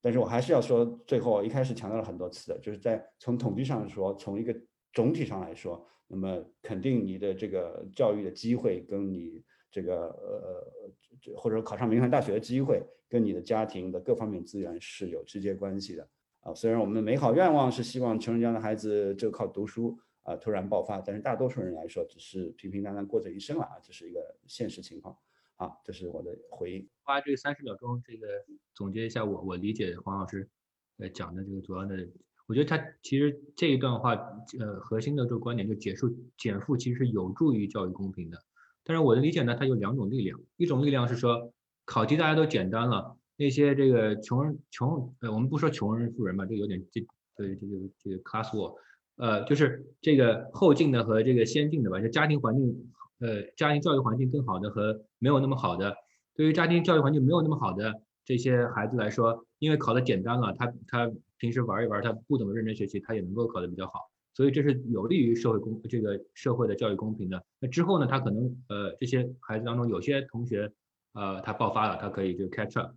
但是我还是要说，最后一开始强调了很多次的，就是在从统计上说，从一个总体上来说，那么肯定你的这个教育的机会，跟你这个呃或者考上名牌大学的机会，跟你的家庭的各方面资源是有直接关系的啊。虽然我们的美好愿望是希望穷人家的孩子就靠读书。啊，突然爆发，但是大多数人来说，只是平平淡淡过这一生了啊，这是一个现实情况。好，这是我的回应。花这三十秒钟，这个总结一下我我理解黄老师呃讲的这个主要的，我觉得他其实这一段话呃核心的这个观点就减负减负其实有助于教育公平的。但是我的理解呢，它有两种力量，一种力量是说考题大家都简单了，那些这个穷人穷呃我们不说穷人富人吧，这有点这对这个这个 class war。呃，就是这个后进的和这个先进的吧，就家庭环境，呃，家庭教育环境更好的和没有那么好的，对于家庭教育环境没有那么好的这些孩子来说，因为考的简单了，他他平时玩一玩，他不怎么认真学习，他也能够考得比较好，所以这是有利于社会公这个社会的教育公平的。那之后呢，他可能呃这些孩子当中有些同学，呃，他爆发了，他可以就 catch up，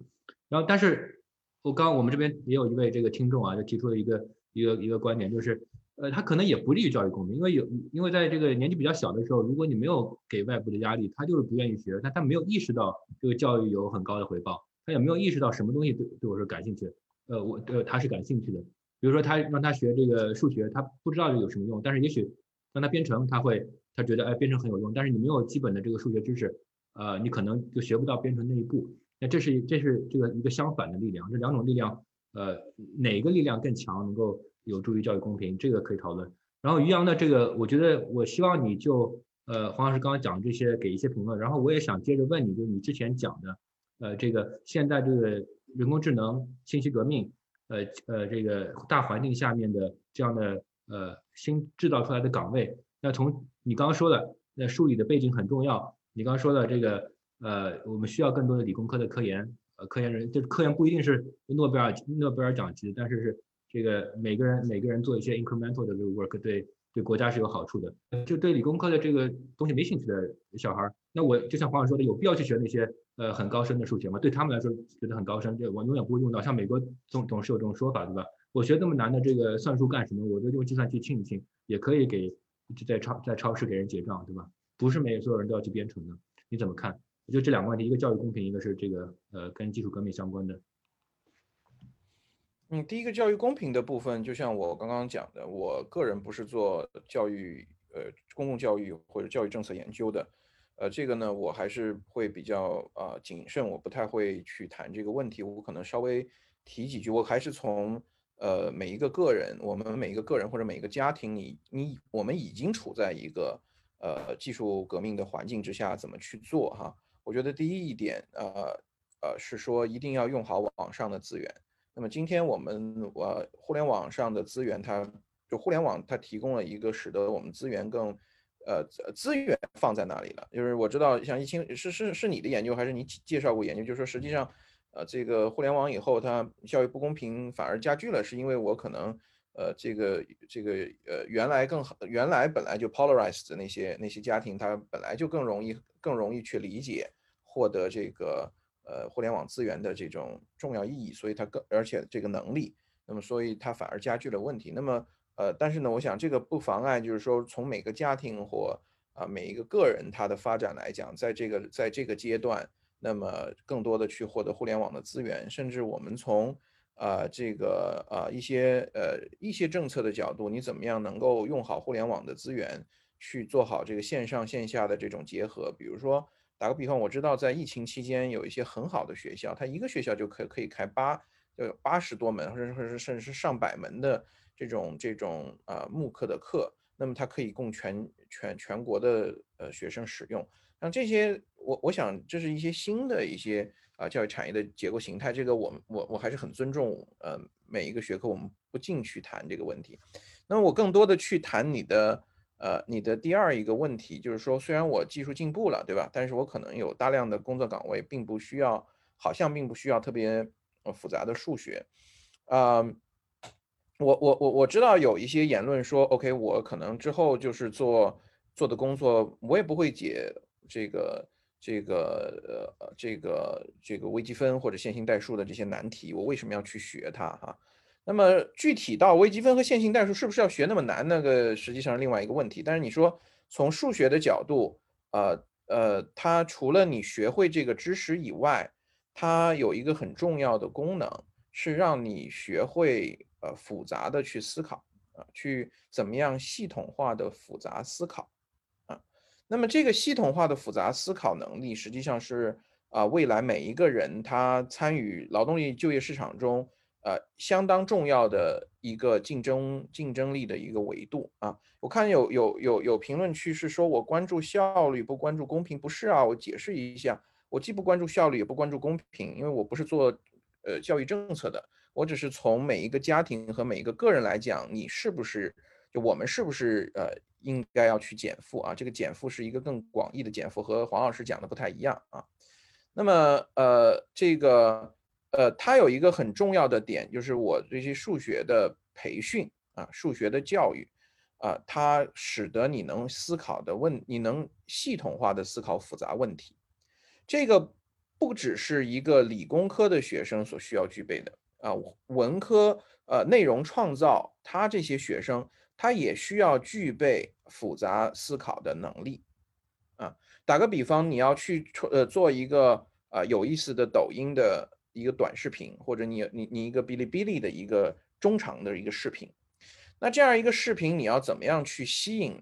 然后但是我刚我们这边也有一位这个听众啊，就提出了一个一个一个观点，就是。呃，他可能也不利于教育公平，因为有，因为在这个年纪比较小的时候，如果你没有给外部的压力，他就是不愿意学，但他没有意识到这个教育有很高的回报，他也没有意识到什么东西对对我是感兴趣，呃，我呃他是感兴趣的，比比如说他让他学这个数学，他不知道有什么用，但是也许让他编程，他会他觉得哎编程很有用，但是你没有基本的这个数学知识，呃，你可能就学不到编程那一步。那这是这是这个一个相反的力量，这两种力量，呃，哪个力量更强，能够有助于教育公平，这个可以讨论。然后于洋的这个，我觉得我希望你就呃黄老师刚刚讲的这些给一些评论，然后我也想接着问你，就是你之前讲的，呃，这个现在这个人工智能、信息革命，呃呃这个大环境下面的这样的呃新制造出来的岗位，那从你刚刚说的那数理的背景很重要，你刚刚说的这个。呃，我们需要更多的理工科的科研，呃，科研人，就是科研不一定是诺贝尔诺贝尔奖级，但是是这个每个人每个人做一些 incremental 的这个 work，对对国家是有好处的。就对理工科的这个东西没兴趣的小孩，那我就像黄老师说的，有必要去学那些呃很高深的数学吗？对他们来说觉得很高深，这我永远不会用到。像美国总总是有这种说法，对吧？我学这么难的这个算术干什么？我就用计算器清一清，也可以给就在超在超市给人结账，对吧？不是每所有人都要去编程的，你怎么看？就这两个问题，一个教育公平，一个是这个呃跟技术革命相关的。嗯，第一个教育公平的部分，就像我刚刚讲的，我个人不是做教育呃公共教育或者教育政策研究的，呃，这个呢我还是会比较啊谨慎，我不太会去谈这个问题，我可能稍微提几句，我还是从呃每一个个人，我们每一个个人或者每一个家庭，你你我们已经处在一个呃技术革命的环境之下，怎么去做哈？我觉得第一一点，呃，呃，是说一定要用好网上的资源。那么今天我们，呃，互联网上的资源，它就互联网它提供了一个使得我们资源更，呃，资源放在那里了。就是我知道，像一清是是是你的研究还是你介绍过研究？就是说实际上，呃，这个互联网以后它教育不公平反而加剧了，是因为我可能，呃，这个这个呃原来更好，原来本来就 polarized 的那些那些家庭，它本来就更容易更容易去理解。获得这个呃互联网资源的这种重要意义，所以它更而且这个能力，那么所以它反而加剧了问题。那么呃，但是呢，我想这个不妨碍，就是说从每个家庭或啊每一个个人他的发展来讲，在这个在这个阶段，那么更多的去获得互联网的资源，甚至我们从啊这个啊一些呃一些政策的角度，你怎么样能够用好互联网的资源去做好这个线上线下的这种结合，比如说。打个比方，我知道在疫情期间有一些很好的学校，它一个学校就可可以开八，就有八十多门，或者或者甚至是上百门的这种这种啊慕课的课，那么它可以供全全全国的呃学生使用。像这些，我我想这是一些新的一些啊教育产业的结构形态。这个我我我还是很尊重呃每一个学科，我们不进去谈这个问题。那我更多的去谈你的。呃，你的第二一个问题就是说，虽然我技术进步了，对吧？但是我可能有大量的工作岗位，并不需要，好像并不需要特别复杂的数学。啊，我我我我知道有一些言论说，OK，我可能之后就是做做的工作，我也不会解这个这个呃这个这个微积分或者线性代数的这些难题，我为什么要去学它？哈。那么具体到微积分和线性代数是不是要学那么难？那个实际上是另外一个问题。但是你说从数学的角度，呃呃，它除了你学会这个知识以外，它有一个很重要的功能，是让你学会呃复杂的去思考啊，去怎么样系统化的复杂思考啊。那么这个系统化的复杂思考能力，实际上是啊未来每一个人他参与劳动力就业市场中。呃，相当重要的一个竞争竞争力的一个维度啊！我看有有有有评论区是说我关注效率不关注公平，不是啊？我解释一下，我既不关注效率，也不关注公平，因为我不是做呃教育政策的，我只是从每一个家庭和每一个个人来讲，你是不是就我们是不是呃应该要去减负啊？这个减负是一个更广义的减负，和黄老师讲的不太一样啊。那么呃这个。呃，它有一个很重要的点，就是我这些数学的培训啊，数学的教育啊，它使得你能思考的问，你能系统化的思考复杂问题。这个不只是一个理工科的学生所需要具备的啊，文科呃内容创造，他这些学生他也需要具备复杂思考的能力啊。打个比方，你要去呃做一个啊有意思的抖音的。一个短视频，或者你你你一个哔哩哔哩的一个中长的一个视频，那这样一个视频你要怎么样去吸引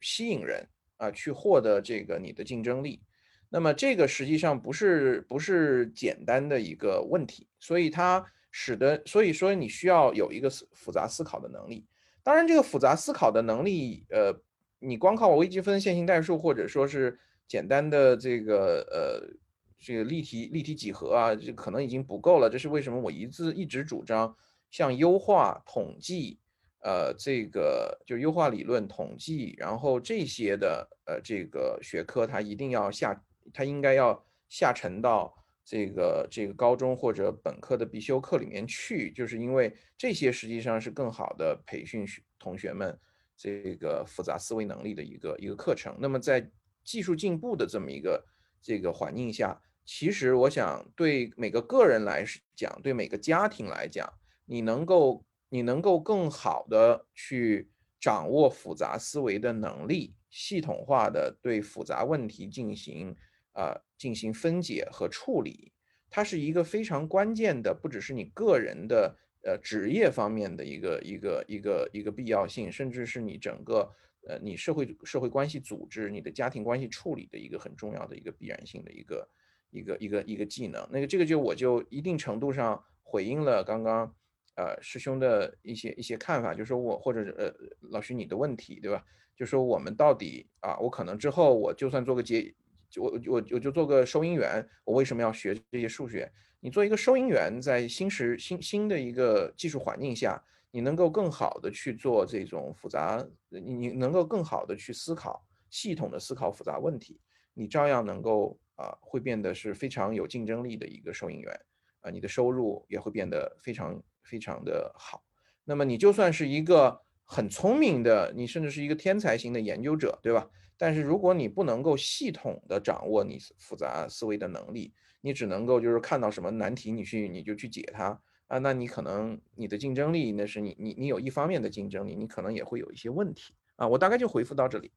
吸引人啊，去获得这个你的竞争力？那么这个实际上不是不是简单的一个问题，所以它使得所以说你需要有一个复杂思考的能力。当然，这个复杂思考的能力，呃，你光靠微积分、线性代数，或者说是简单的这个呃这个立体立体几何啊，这可能已经不够了。这是为什么我一直一直主张像优化、统计，呃，这个就优化理论、统计，然后这些的呃这个学科，它一定要下。它应该要下沉到这个这个高中或者本科的必修课里面去，就是因为这些实际上是更好的培训学同学们这个复杂思维能力的一个一个课程。那么在技术进步的这么一个这个环境下，其实我想对每个个人来讲，对每个家庭来讲，你能够你能够更好的去掌握复杂思维的能力，系统化的对复杂问题进行。啊，进行分解和处理，它是一个非常关键的，不只是你个人的呃职业方面的一个一个一个一个必要性，甚至是你整个呃你社会社会关系组织、你的家庭关系处理的一个很重要的一个必然性的一个一个一个一个技能。那个这个就我就一定程度上回应了刚刚呃师兄的一些一些看法，就是说我或者呃老徐你的问题对吧？就说我们到底啊，我可能之后我就算做个结。我我我就做个收银员，我为什么要学这些数学？你做一个收银员，在新时新新的一个技术环境下，你能够更好的去做这种复杂，你你能够更好的去思考系统的思考复杂问题，你照样能够啊会变得是非常有竞争力的一个收银员啊，你的收入也会变得非常非常的好。那么你就算是一个很聪明的，你甚至是一个天才型的研究者，对吧？但是如果你不能够系统的掌握你复杂思维的能力，你只能够就是看到什么难题你去你就去解它啊，那你可能你的竞争力那是你你你有一方面的竞争力，你可能也会有一些问题啊。我大概就回复到这里。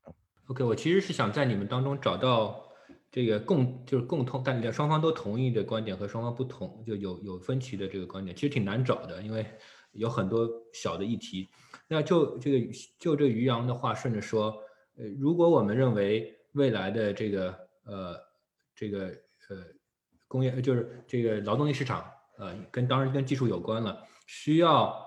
OK，我其实是想在你们当中找到这个共就是共同，但两双方都同意的观点和双方不同就有有分歧的这个观点，其实挺难找的，因为有很多小的议题。那就这个就这于洋的话顺着说。呃，如果我们认为未来的这个呃这个呃工业就是这个劳动力市场呃跟当然跟技术有关了，需要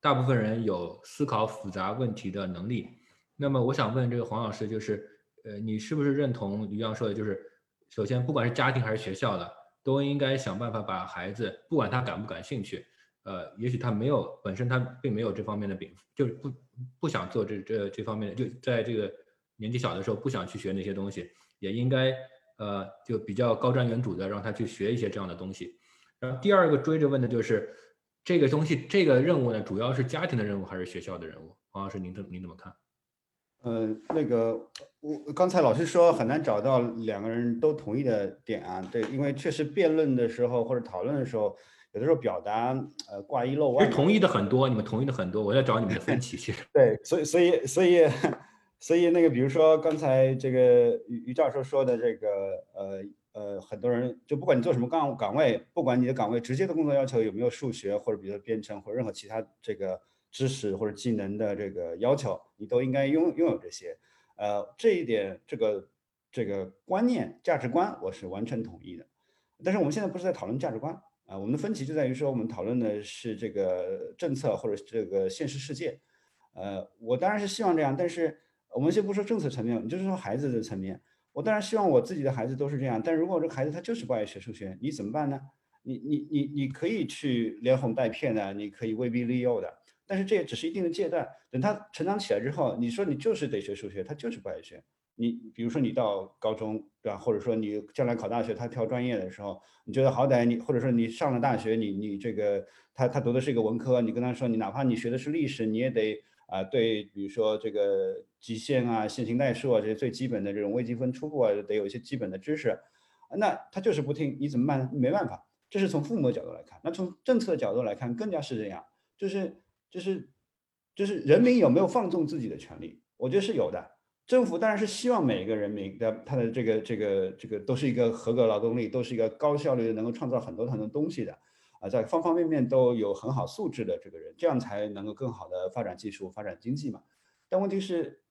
大部分人有思考复杂问题的能力。那么我想问这个黄老师，就是呃你是不是认同于洋说的，就是首先不管是家庭还是学校的，都应该想办法把孩子，不管他感不感兴趣，呃，也许他没有本身他并没有这方面的禀，就是不不想做这这这方面的，就在这个。年纪小的时候不想去学那些东西，也应该呃就比较高瞻远瞩的让他去学一些这样的东西。然后第二个追着问的就是这个东西这个任务呢，主要是家庭的任务还是学校的任务？黄老师，您怎您怎么看？呃，那个我刚才老师说很难找到两个人都同意的点啊，对，因为确实辩论的时候或者讨论的时候，有的时候表达呃挂一漏万。同意的很多，你们同意的很多，我在找你们的分歧。其 实对，所以所以所以。所以那个，比如说刚才这个于于教授说的这个，呃呃，很多人就不管你做什么岗岗位，不管你的岗位直接的工作要求有没有数学或者比如说编程或者任何其他这个知识或者技能的这个要求，你都应该拥拥有这些。呃，这一点这个这个观念价值观我是完全同意的。但是我们现在不是在讨论价值观啊，我们的分歧就在于说我们讨论的是这个政策或者这个现实世界。呃，我当然是希望这样，但是。我们先不说政策层面，你就是说孩子的层面，我当然希望我自己的孩子都是这样。但如果这孩子他就是不爱学数学，你怎么办呢？你你你你可以去连哄带骗的，你可以威逼利诱的，但是这也只是一定的阶段。等他成长起来之后，你说你就是得学数学，他就是不爱学。你比如说你到高中对吧，或者说你将来考大学，他挑专业的时候，你觉得好歹你或者说你上了大学，你你这个他他读的是一个文科，你跟他说你哪怕你学的是历史，你也得。啊，对，比如说这个极限啊、线性代数啊这些最基本的这种微积分初步啊，得有一些基本的知识。那他就是不听，你怎么办？没办法，这是从父母的角度来看。那从政策的角度来看，更加是这样，就是就是就是人民有没有放纵自己的权利？我觉得是有的。政府当然是希望每一个人民的他的这个这个这个都是一个合格劳动力，都是一个高效率的，能够创造很多很多东西的啊，在方方面面都有很好素质的这个人，这样才能够更好的发展技术、发展经济嘛。但问题是，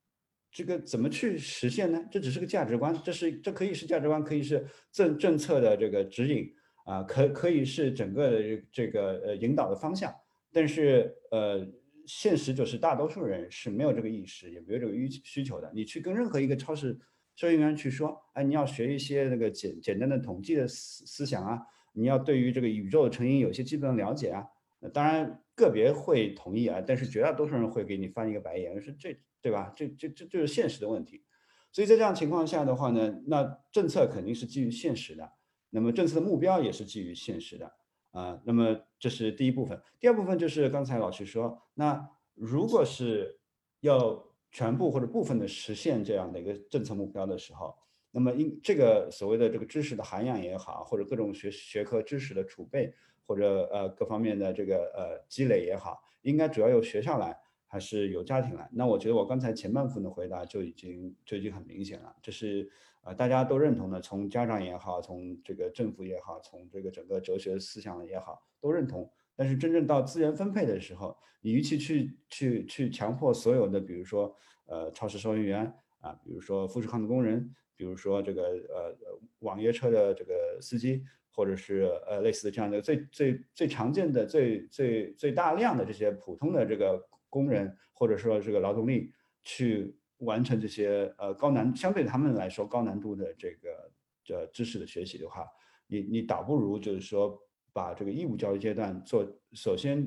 这个怎么去实现呢？这只是个价值观，这是这可以是价值观，可以是政政策的这个指引啊，可可以是整个的这个呃引导的方向，但是呃。现实就是大多数人是没有这个意识，也没有这个需需求的。你去跟任何一个超市收银员去说，哎，你要学一些那个简简单的统计的思思想啊，你要对于这个宇宙的成因有些基本的了解啊。那当然个别会同意啊，但是绝大多数人会给你翻一个白眼，说这对吧？这这这就是现实的问题。所以在这样情况下的话呢，那政策肯定是基于现实的，那么政策的目标也是基于现实的。啊，那么这是第一部分，第二部分就是刚才老师说，那如果是要全部或者部分的实现这样的一个政策目标的时候，那么因这个所谓的这个知识的涵养也好，或者各种学学科知识的储备，或者呃各方面的这个呃积累也好，应该主要由学校来，还是由家庭来？那我觉得我刚才前半部分的回答就已经就已经很明显了，这是。呃，大家都认同的，从家长也好，从这个政府也好，从这个整个哲学思想也好，都认同。但是真正到资源分配的时候，你与其去去去强迫所有的，比如说呃超市收银员啊，比如说富士康的工人，比如说这个呃网约车的这个司机，或者是呃类似的这样的最最最常见的、最最最大量的这些普通的这个工人，或者说这个劳动力去。完成这些呃高难相对他们来说高难度的这个这知识的学习的话，你你倒不如就是说把这个义务教育阶段做，首先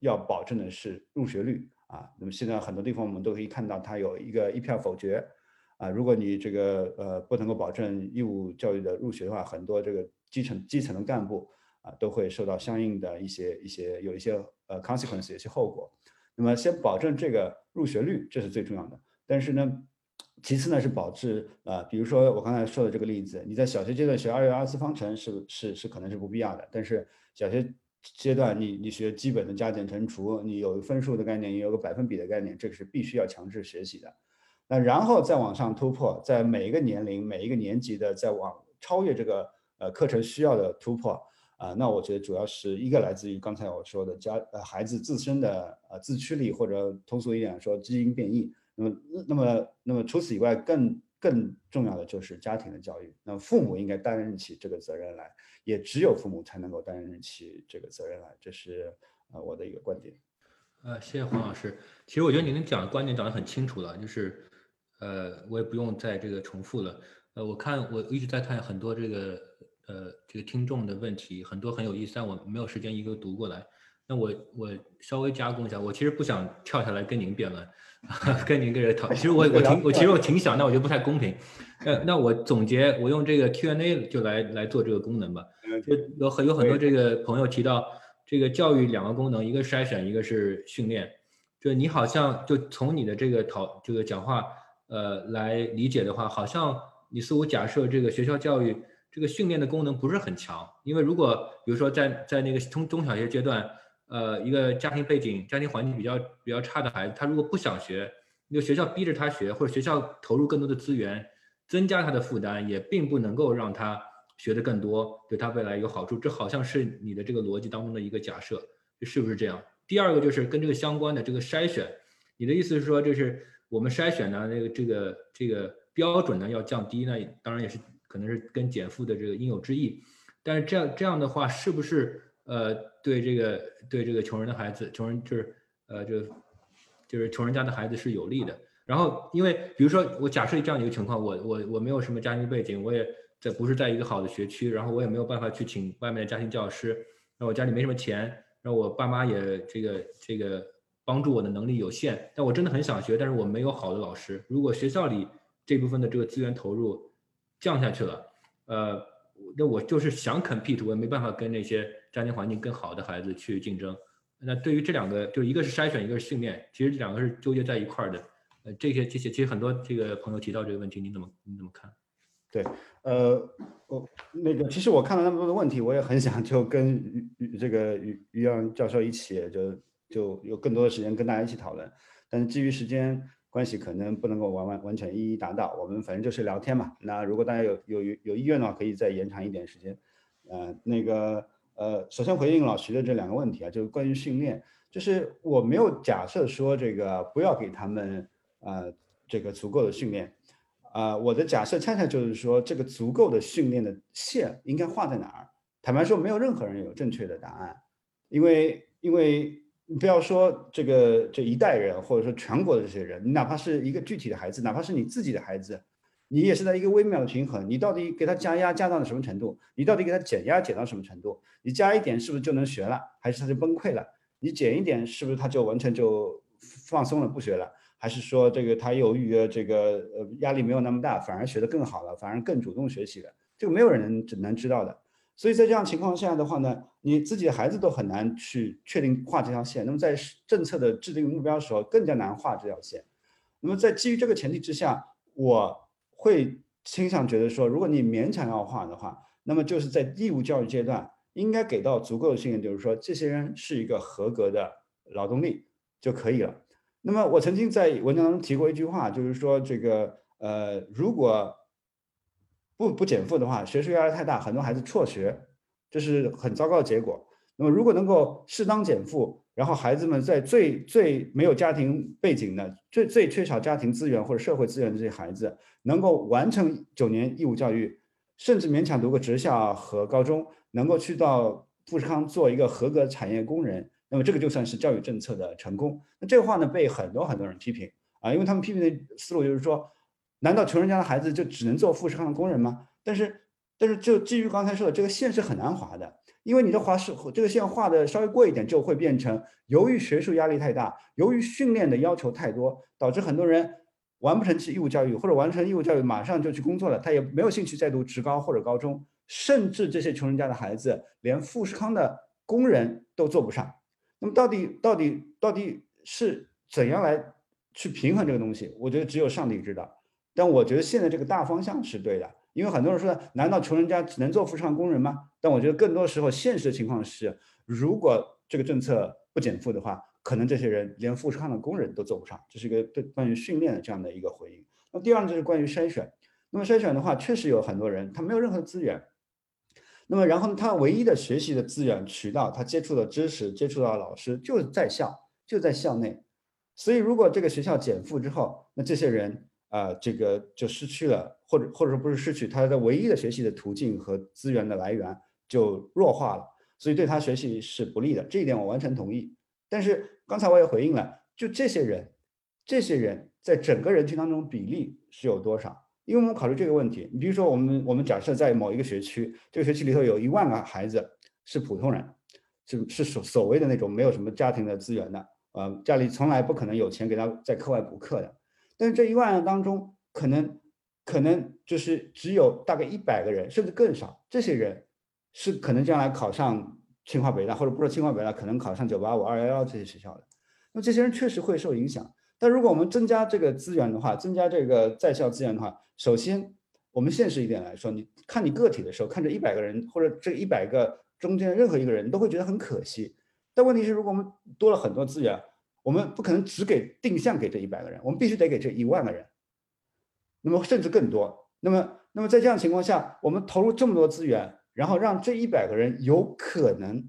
要保证的是入学率啊。那么现在很多地方我们都可以看到，它有一个一票否决啊。如果你这个呃不能够保证义务教育的入学的话，很多这个基层基层的干部啊都会受到相应的一些一些有一些呃 consequence 一些后果。那么先保证这个入学率，这是最重要的。但是呢，其次呢是保质啊，比如说我刚才说的这个例子，你在小学阶段学二元二次方程是是是可能是不必要的，但是小学阶段你你学基本的加减乘除，你有分数的概念，你有个百分比的概念，这个是必须要强制学习的。那然后再往上突破，在每一个年龄每一个年级的再往超越这个呃课程需要的突破啊，那我觉得主要是一个来自于刚才我说的家呃孩子自身的呃自驱力，或者通俗一点说基因变异。那么，那么，那么除此以外，更更重要的就是家庭的教育。那父母应该担任起这个责任来，也只有父母才能够担任起这个责任来。这是呃我的一个观点。呃，谢谢黄老师。其实我觉得您讲的观点讲得很清楚了，就是呃，我也不用再这个重复了。呃，我看我一直在看很多这个呃这个听众的问题，很多很有意思，但我没有时间一个读过来。那我我稍微加工一下，我其实不想跳下来跟您辩论。跟您个人讨，其实我我挺我其实我挺想，但我觉得不太公平。呃，那我总结，我用这个 Q&A 就来来做这个功能吧。就有很有很多这个朋友提到，这个教育两个功能，一个筛选，一个是训练。就你好像就从你的这个讨这个讲话，呃，来理解的话，好像你似乎假设这个学校教育这个训练的功能不是很强，因为如果比如说在在那个中中小学阶段。呃，一个家庭背景、家庭环境比较比较差的孩子，他如果不想学，那个学校逼着他学，或者学校投入更多的资源，增加他的负担，也并不能够让他学的更多，对他未来有好处。这好像是你的这个逻辑当中的一个假设，这是不是这样？第二个就是跟这个相关的这个筛选，你的意思是说，就是我们筛选呢，那个这个这个标准呢要降低呢？当然也是可能是跟减负的这个应有之义，但是这样这样的话，是不是？呃，对这个对这个穷人的孩子，穷人就是呃，就就是穷人家的孩子是有利的。然后，因为比如说我假设这样一个情况，我我我没有什么家庭背景，我也在不是在一个好的学区，然后我也没有办法去请外面的家庭教师，那我家里没什么钱，那我爸妈也这个这个帮助我的能力有限，但我真的很想学，但是我没有好的老师。如果学校里这部分的这个资源投入降下去了，呃，那我就是想 compete，我也没办法跟那些。家庭环境更好的孩子去竞争，那对于这两个，就一个是筛选，一个是训练，其实这两个是纠结在一块儿的。呃，这些这些，其实很多这个朋友提到这个问题，你怎么你怎么看？对，呃，我那个其实我看了那么多的问题，我也很想就跟于于这个于于洋教授一起，就就有更多的时间跟大家一起讨论。但是基于时间，关系可能不能够完完完全一一达到。我们反正就是聊天嘛。那如果大家有有有意愿的话，可以再延长一点时间。呃，那个呃，首先回应老徐的这两个问题啊，就是关于训练，就是我没有假设说这个不要给他们呃这个足够的训练。呃，我的假设恰恰就是说，这个足够的训练的线应该画在哪儿？坦白说，没有任何人有正确的答案，因为因为你不要说这个这一代人，或者说全国的这些人，你哪怕是一个具体的孩子，哪怕是你自己的孩子，你也是在一个微妙的平衡。你到底给他加压加到了什么程度？你到底给他减压减到什么程度？你加一点是不是就能学了？还是他就崩溃了？你减一点是不是他就完全就放松了不学了？还是说这个他由于这个呃压力没有那么大，反而学得更好了，反而更主动学习了？这个没有人能能知道的。所以在这样情况下的话呢，你自己的孩子都很难去确定画这条线。那么在政策的制定目标的时候，更加难画这条线。那么在基于这个前提之下，我会倾向觉得说，如果你勉强要画的话，那么就是在义务教育阶段应该给到足够的信任，就是说这些人是一个合格的劳动力就可以了。那么我曾经在文章当中提过一句话，就是说这个呃，如果不不减负的话，学术压力太大，很多孩子辍学，这是很糟糕的结果。那么如果能够适当减负，然后孩子们在最最没有家庭背景的、最最缺少家庭资源或者社会资源的这些孩子，能够完成九年义务教育，甚至勉强读个职校和高中，能够去到富士康做一个合格产业工人。那么这个就算是教育政策的成功。那这话呢，被很多很多人批评啊，因为他们批评的思路就是说，难道穷人家的孩子就只能做富士康的工人吗？但是，但是就基于刚才说的，这个线是很难划的，因为你的划是这个线画的稍微过一点，就会变成由于学术压力太大，由于训练的要求太多，导致很多人完不成其义务教育，或者完成义务教育马上就去工作了，他也没有兴趣再读职高或者高中，甚至这些穷人家的孩子连富士康的工人都做不上。那么到底到底到底是怎样来去平衡这个东西？我觉得只有上帝知道。但我觉得现在这个大方向是对的，因为很多人说，难道穷人家只能做富士康工人吗？但我觉得更多时候现实情况是，如果这个政策不减负的话，可能这些人连富士康的工人都做不上。这是一个对关于训练的这样的一个回应。那第二呢，就是关于筛选。那么筛选的话，确实有很多人他没有任何资源。那么，然后呢？他唯一的学习的资源渠道，他接触的知识、接触到的老师，就是在校，就在校内。所以，如果这个学校减负之后，那这些人啊，这个就失去了，或者或者说不是失去，他的唯一的学习的途径和资源的来源就弱化了，所以对他学习是不利的。这一点我完全同意。但是刚才我也回应了，就这些人，这些人在整个人群当中比例是有多少？因为我们考虑这个问题，你比如说，我们我们假设在某一个学区，这个学区里头有一万个孩子是普通人，是是所所谓的那种没有什么家庭的资源的，呃，家里从来不可能有钱给他在课外补课的。但是这一万人当中，可能可能就是只有大概一百个人，甚至更少，这些人是可能将来考上清华北大，或者不是清华北大，可能考上九八五、二幺幺这些学校的。那这些人确实会受影响。但如果我们增加这个资源的话，增加这个在校资源的话，首先我们现实一点来说，你看你个体的时候，看这一百个人或者这一百个中间任何一个人，都会觉得很可惜。但问题是，如果我们多了很多资源，我们不可能只给定向给这一百个人，我们必须得给这一万个人，那么甚至更多。那么，那么在这样情况下，我们投入这么多资源，然后让这一百个人有可能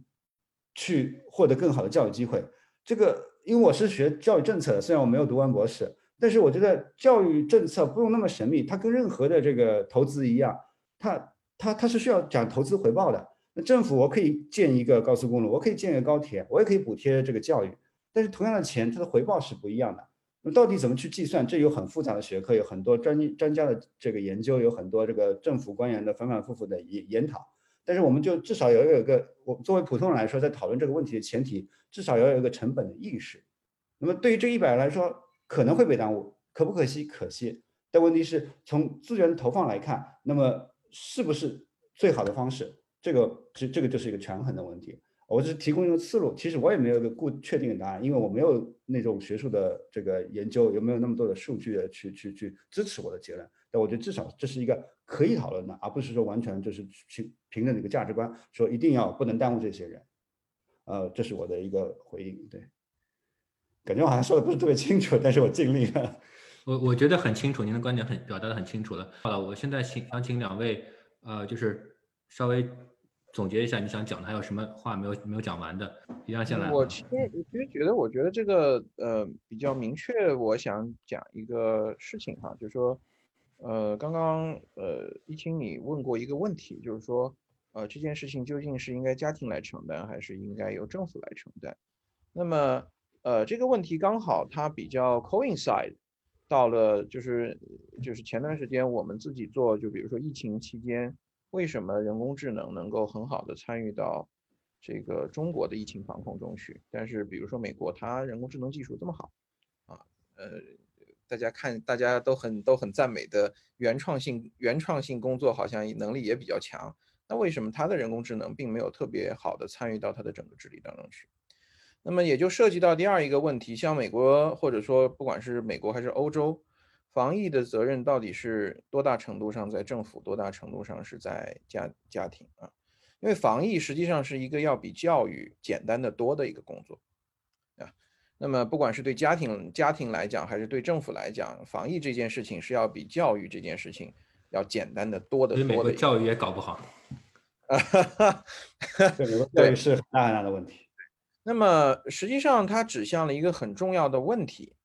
去获得更好的教育机会，这个。因为我是学教育政策的，虽然我没有读完博士，但是我觉得教育政策不用那么神秘，它跟任何的这个投资一样，它它它是需要讲投资回报的。那政府我可以建一个高速公路，我可以建一个高铁，我也可以补贴这个教育，但是同样的钱，它的回报是不一样的。那到底怎么去计算？这有很复杂的学科，有很多专专家的这个研究，有很多这个政府官员的反反复复的研研讨。但是我们就至少要有一个，我作为普通人来说，在讨论这个问题的前提，至少要有一个成本的意识。那么对于这一百来说，可能会被耽误，可不可惜？可惜。但问题是从资源投放来看，那么是不是最好的方式？这个这这个就是一个权衡的问题。我只是提供一个思路，其实我也没有一个固确定的答案，因为我没有那种学术的这个研究，有没有那么多的数据去去去支持我的结论。但我觉得至少这是一个可以讨论的，而不是说完全就是去凭着一个价值观说一定要不能耽误这些人。呃，这是我的一个回应。对。感觉好像说的不是特别清楚，但是我尽力了。我我觉得很清楚，您的观点很表达的很清楚了。好了，我现在请想请两位，呃，就是稍微总结一下你想讲的，还有什么话没有没有讲完的？一样先来。我其实我其实觉得，我觉得这个呃比较明确，我想讲一个事情哈，就是说，呃，刚刚呃一清你问过一个问题，就是说，呃这件事情究竟是应该家庭来承担，还是应该由政府来承担？那么呃这个问题刚好它比较 coincide。到了就是就是前段时间我们自己做，就比如说疫情期间，为什么人工智能能够很好的参与到这个中国的疫情防控中去？但是比如说美国，它人工智能技术这么好，啊，呃，大家看大家都很都很赞美的原创性原创性工作，好像能力也比较强，那为什么它的人工智能并没有特别好的参与到它的整个治理当中去？那么也就涉及到第二一个问题，像美国或者说不管是美国还是欧洲，防疫的责任到底是多大程度上在政府，多大程度上是在家家庭啊？因为防疫实际上是一个要比教育简单的多的一个工作啊。那么不管是对家庭家庭来讲，还是对政府来讲，防疫这件事情是要比教育这件事情要简单的多的多的。教育也搞不好啊，对，是很大很大的问题。那么实际上，它指向了一个很重要的问题，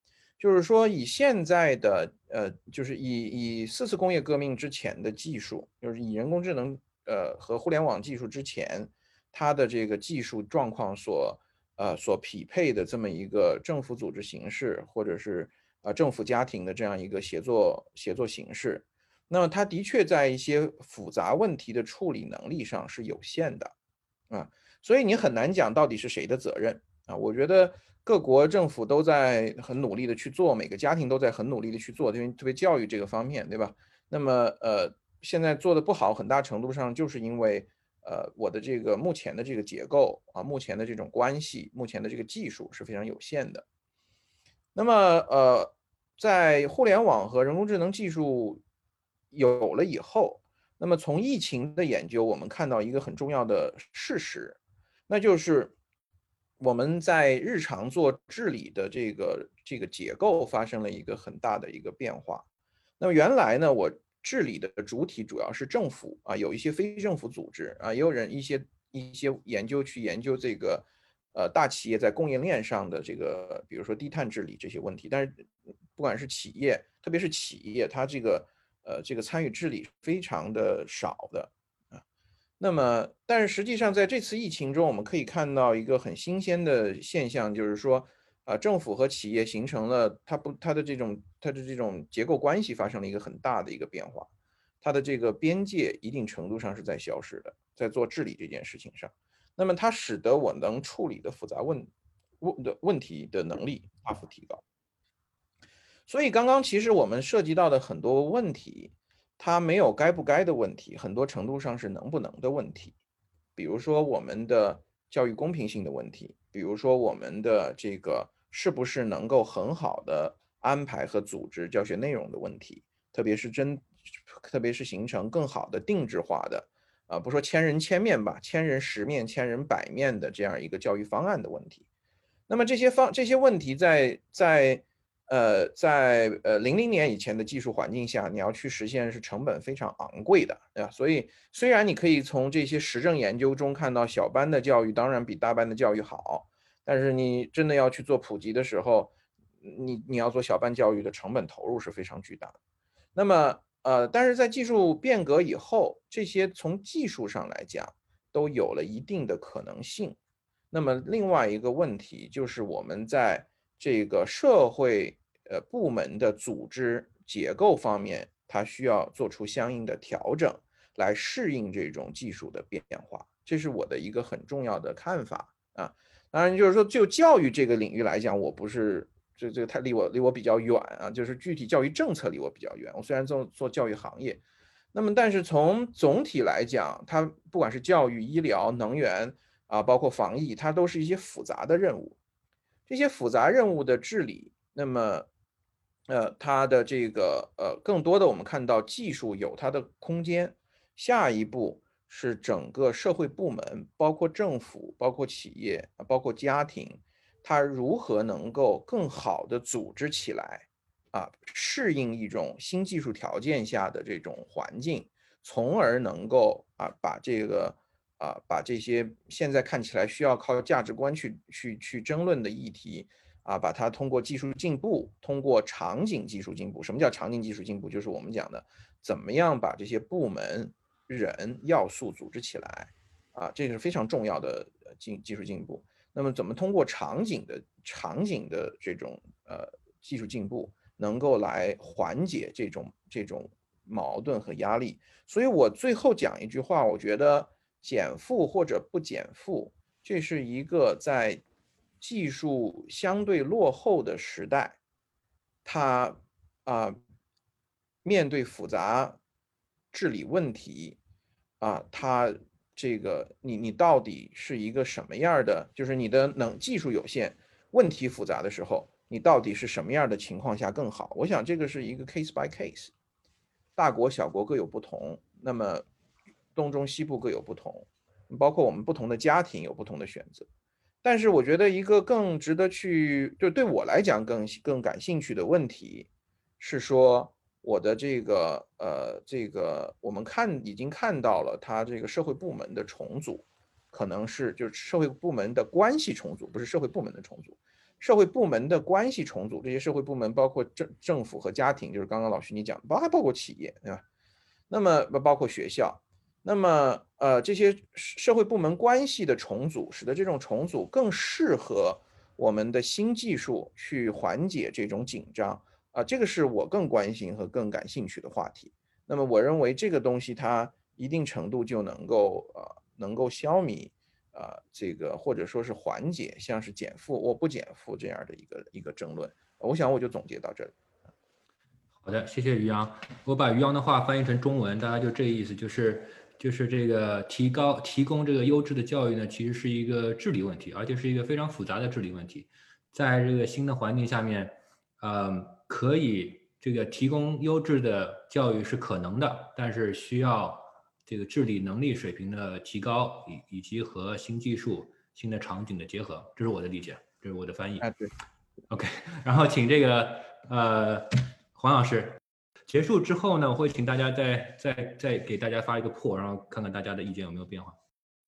就是说，以现在的呃，就是以以四次工业革命之前的技术，就是以人工智能呃和互联网技术之前，它的这个技术状况所呃所匹配的这么一个政府组织形式，或者是呃政府家庭的这样一个协作协作形式，那么它的确在一些复杂问题的处理能力上是有限的，啊。所以你很难讲到底是谁的责任啊？我觉得各国政府都在很努力的去做，每个家庭都在很努力的去做，因为特别教育这个方面，对吧？那么呃，现在做的不好，很大程度上就是因为呃我的这个目前的这个结构啊，目前的这种关系，目前的这个技术是非常有限的。那么呃，在互联网和人工智能技术有了以后，那么从疫情的研究，我们看到一个很重要的事实。那就是我们在日常做治理的这个这个结构发生了一个很大的一个变化。那么原来呢，我治理的主体主要是政府啊，有一些非政府组织啊，也有人一些一些研究去研究这个呃大企业在供应链上的这个，比如说低碳治理这些问题。但是不管是企业，特别是企业，它这个呃这个参与治理非常的少的。那么，但是实际上，在这次疫情中，我们可以看到一个很新鲜的现象，就是说，啊，政府和企业形成了它不它的这种它的这种结构关系发生了一个很大的一个变化，它的这个边界一定程度上是在消失的，在做治理这件事情上，那么它使得我能处理的复杂问问的问题的能力大幅提高。所以，刚刚其实我们涉及到的很多问题。它没有该不该的问题，很多程度上是能不能的问题。比如说我们的教育公平性的问题，比如说我们的这个是不是能够很好的安排和组织教学内容的问题，特别是真，特别是形成更好的定制化的，啊，不说千人千面吧，千人十面、千人百面的这样一个教育方案的问题。那么这些方这些问题在在。呃，在呃零零年以前的技术环境下，你要去实现是成本非常昂贵的，对吧？所以虽然你可以从这些实证研究中看到小班的教育当然比大班的教育好，但是你真的要去做普及的时候，你你要做小班教育的成本投入是非常巨大的。那么呃，但是在技术变革以后，这些从技术上来讲都有了一定的可能性。那么另外一个问题就是我们在。这个社会呃部门的组织结构方面，它需要做出相应的调整，来适应这种技术的变化。这是我的一个很重要的看法啊。当然，就是说就教育这个领域来讲，我不是这这个太离我离我比较远啊。就是具体教育政策离我比较远。我虽然做做教育行业，那么但是从总体来讲，它不管是教育、医疗、能源啊，包括防疫，它都是一些复杂的任务。这些复杂任务的治理，那么，呃，它的这个呃，更多的我们看到技术有它的空间。下一步是整个社会部门，包括政府、包括企业包括家庭，它如何能够更好的组织起来，啊，适应一种新技术条件下的这种环境，从而能够啊把这个啊把这些现在看起来需要靠价值观去去去争论的议题啊，把它通过技术进步，通过场景技术进步。什么叫场景技术进步？就是我们讲的怎么样把这些部门人要素组织起来啊，这个是非常重要的进技术进步。那么怎么通过场景的场景的这种呃技术进步，能够来缓解这种这种矛盾和压力？所以我最后讲一句话，我觉得减负或者不减负，这是一个在技术相对落后的时代，它啊面对复杂治理问题啊，它。这个你你到底是一个什么样的？就是你的能技术有限，问题复杂的时候，你到底是什么样的情况下更好？我想这个是一个 case by case，大国小国各有不同，那么东中西部各有不同，包括我们不同的家庭有不同的选择。但是我觉得一个更值得去，就对我来讲更更感兴趣的问题是说。我的这个呃，这个我们看已经看到了，它这个社会部门的重组，可能是就是社会部门的关系重组，不是社会部门的重组，社会部门的关系重组。这些社会部门包括政政府和家庭，就是刚刚老徐你讲，包还包括企业，对吧？那么包括学校，那么呃这些社会部门关系的重组，使得这种重组更适合我们的新技术去缓解这种紧张。啊，这个是我更关心和更感兴趣的话题。那么，我认为这个东西它一定程度就能够呃，能够消弭啊，这个或者说是缓解像是减负或不减负这样的一个一个争论。我想我就总结到这里。好的，谢谢于洋。我把于洋的话翻译成中文，大家就这个意思，就是就是这个提高提供这个优质的教育呢，其实是一个治理问题，而且是一个非常复杂的治理问题。在这个新的环境下面，嗯。可以，这个提供优质的教育是可能的，但是需要这个治理能力水平的提高，以以及和新技术、新的场景的结合，这是我的理解，这是我的翻译。，OK，然后请这个呃黄老师结束之后呢，我会请大家再再再给大家发一个破，然后看看大家的意见有没有变化。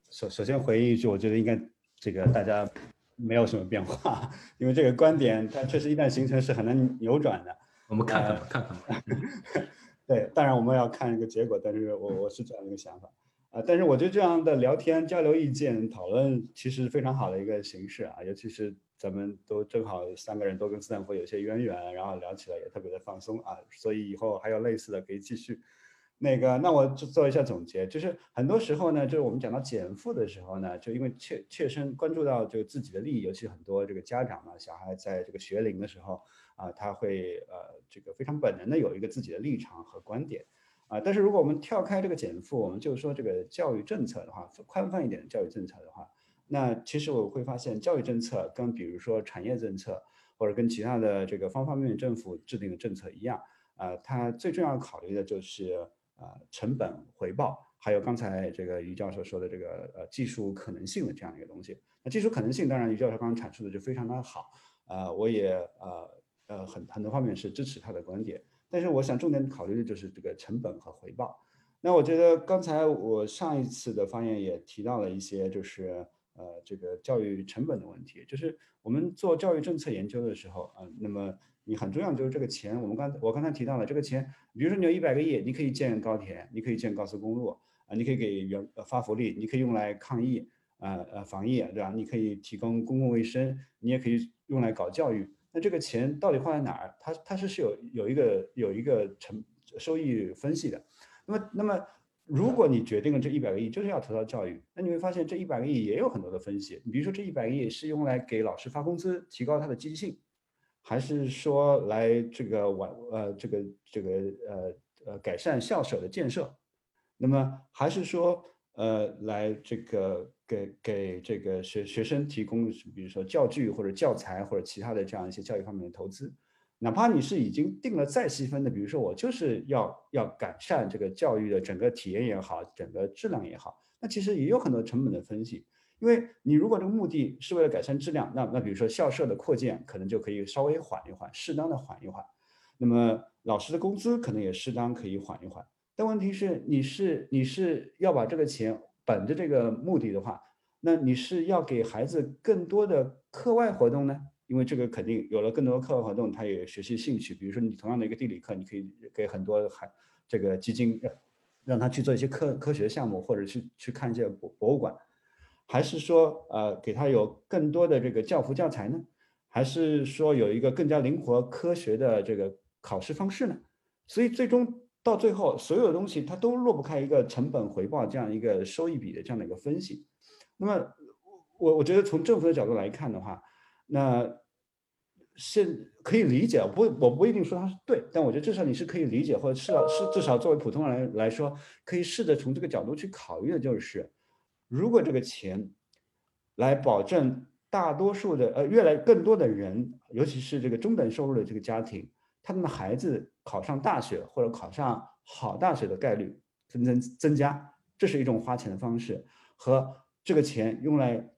首首先回应一句，我觉得应该这个大家。没有什么变化，因为这个观点它确实一旦形成是很难扭转的。我们看看吧，看看吧。对，当然我们要看一个结果，但是我 我是这样一个想法啊。但是我觉得这样的聊天、交流意见、讨论其实非常好的一个形式啊，尤其是咱们都正好三个人都跟斯坦福有些渊源，然后聊起来也特别的放松啊，所以以后还有类似的可以继续。那个，那我就做一下总结，就是很多时候呢，就是我们讲到减负的时候呢，就因为切切身关注到就自己的利益，尤其很多这个家长呢，小孩在这个学龄的时候啊，他会呃这个非常本能的有一个自己的立场和观点啊。但是如果我们跳开这个减负，我们就说这个教育政策的话，宽泛一点的教育政策的话，那其实我会发现教育政策跟比如说产业政策或者跟其他的这个方方面面政府制定的政策一样啊，它最重要考虑的就是。啊，成本回报，还有刚才这个于教授说的这个呃技术可能性的这样一个东西。那技术可能性，当然于教授刚刚阐述的就非常的好，啊，我也呃呃很很多方面是支持他的观点。但是我想重点考虑的就是这个成本和回报。那我觉得刚才我上一次的发言也提到了一些，就是呃这个教育成本的问题，就是我们做教育政策研究的时候啊，那么。你很重要就是这个钱，我们刚我刚才提到了这个钱，比如说你有一百个亿，你可以建高铁，你可以建高速公路啊，你可以给员发福利，你可以用来抗疫啊呃防疫对吧？你可以提供公共卫生，你也可以用来搞教育。那这个钱到底花在哪儿？它它是是有有一个有一个成收益分析的。那么那么如果你决定了这一百个亿就是要投到教育，那你会发现这一百个亿也有很多的分析。你比如说这一百个亿是用来给老师发工资，提高他的积极性。还是说来这个完呃这个这个呃呃改善校舍的建设，那么还是说呃来这个给给这个学学生提供比如说教具或者教材或者其他的这样一些教育方面的投资，哪怕你是已经定了再细分的，比如说我就是要要改善这个教育的整个体验也好，整个质量也好，那其实也有很多成本的分析。因为你如果这个目的是为了改善质量，那那比如说校舍的扩建，可能就可以稍微缓一缓，适当的缓一缓。那么老师的工资可能也适当可以缓一缓。但问题是，你是你是要把这个钱本着这个目的的话，那你是要给孩子更多的课外活动呢？因为这个肯定有了更多的课外活动，他也学习兴趣。比如说你同样的一个地理课，你可以给很多孩这个基金，让他去做一些科科学项目，或者去去看一些博博物馆。还是说，呃，给他有更多的这个教辅教材呢？还是说有一个更加灵活科学的这个考试方式呢？所以最终到最后，所有的东西它都落不开一个成本回报这样一个收益比的这样的一个分析。那么，我我觉得从政府的角度来看的话，那是可以理解，不，我不一定说它是对，但我觉得至少你是可以理解，或者至少是至少作为普通人来说，可以试着从这个角度去考虑的就是。如果这个钱来保证大多数的呃越来更多的人，尤其是这个中等收入的这个家庭，他们的孩子考上大学或者考上好大学的概率增增增加，这是一种花钱的方式，和这个钱用来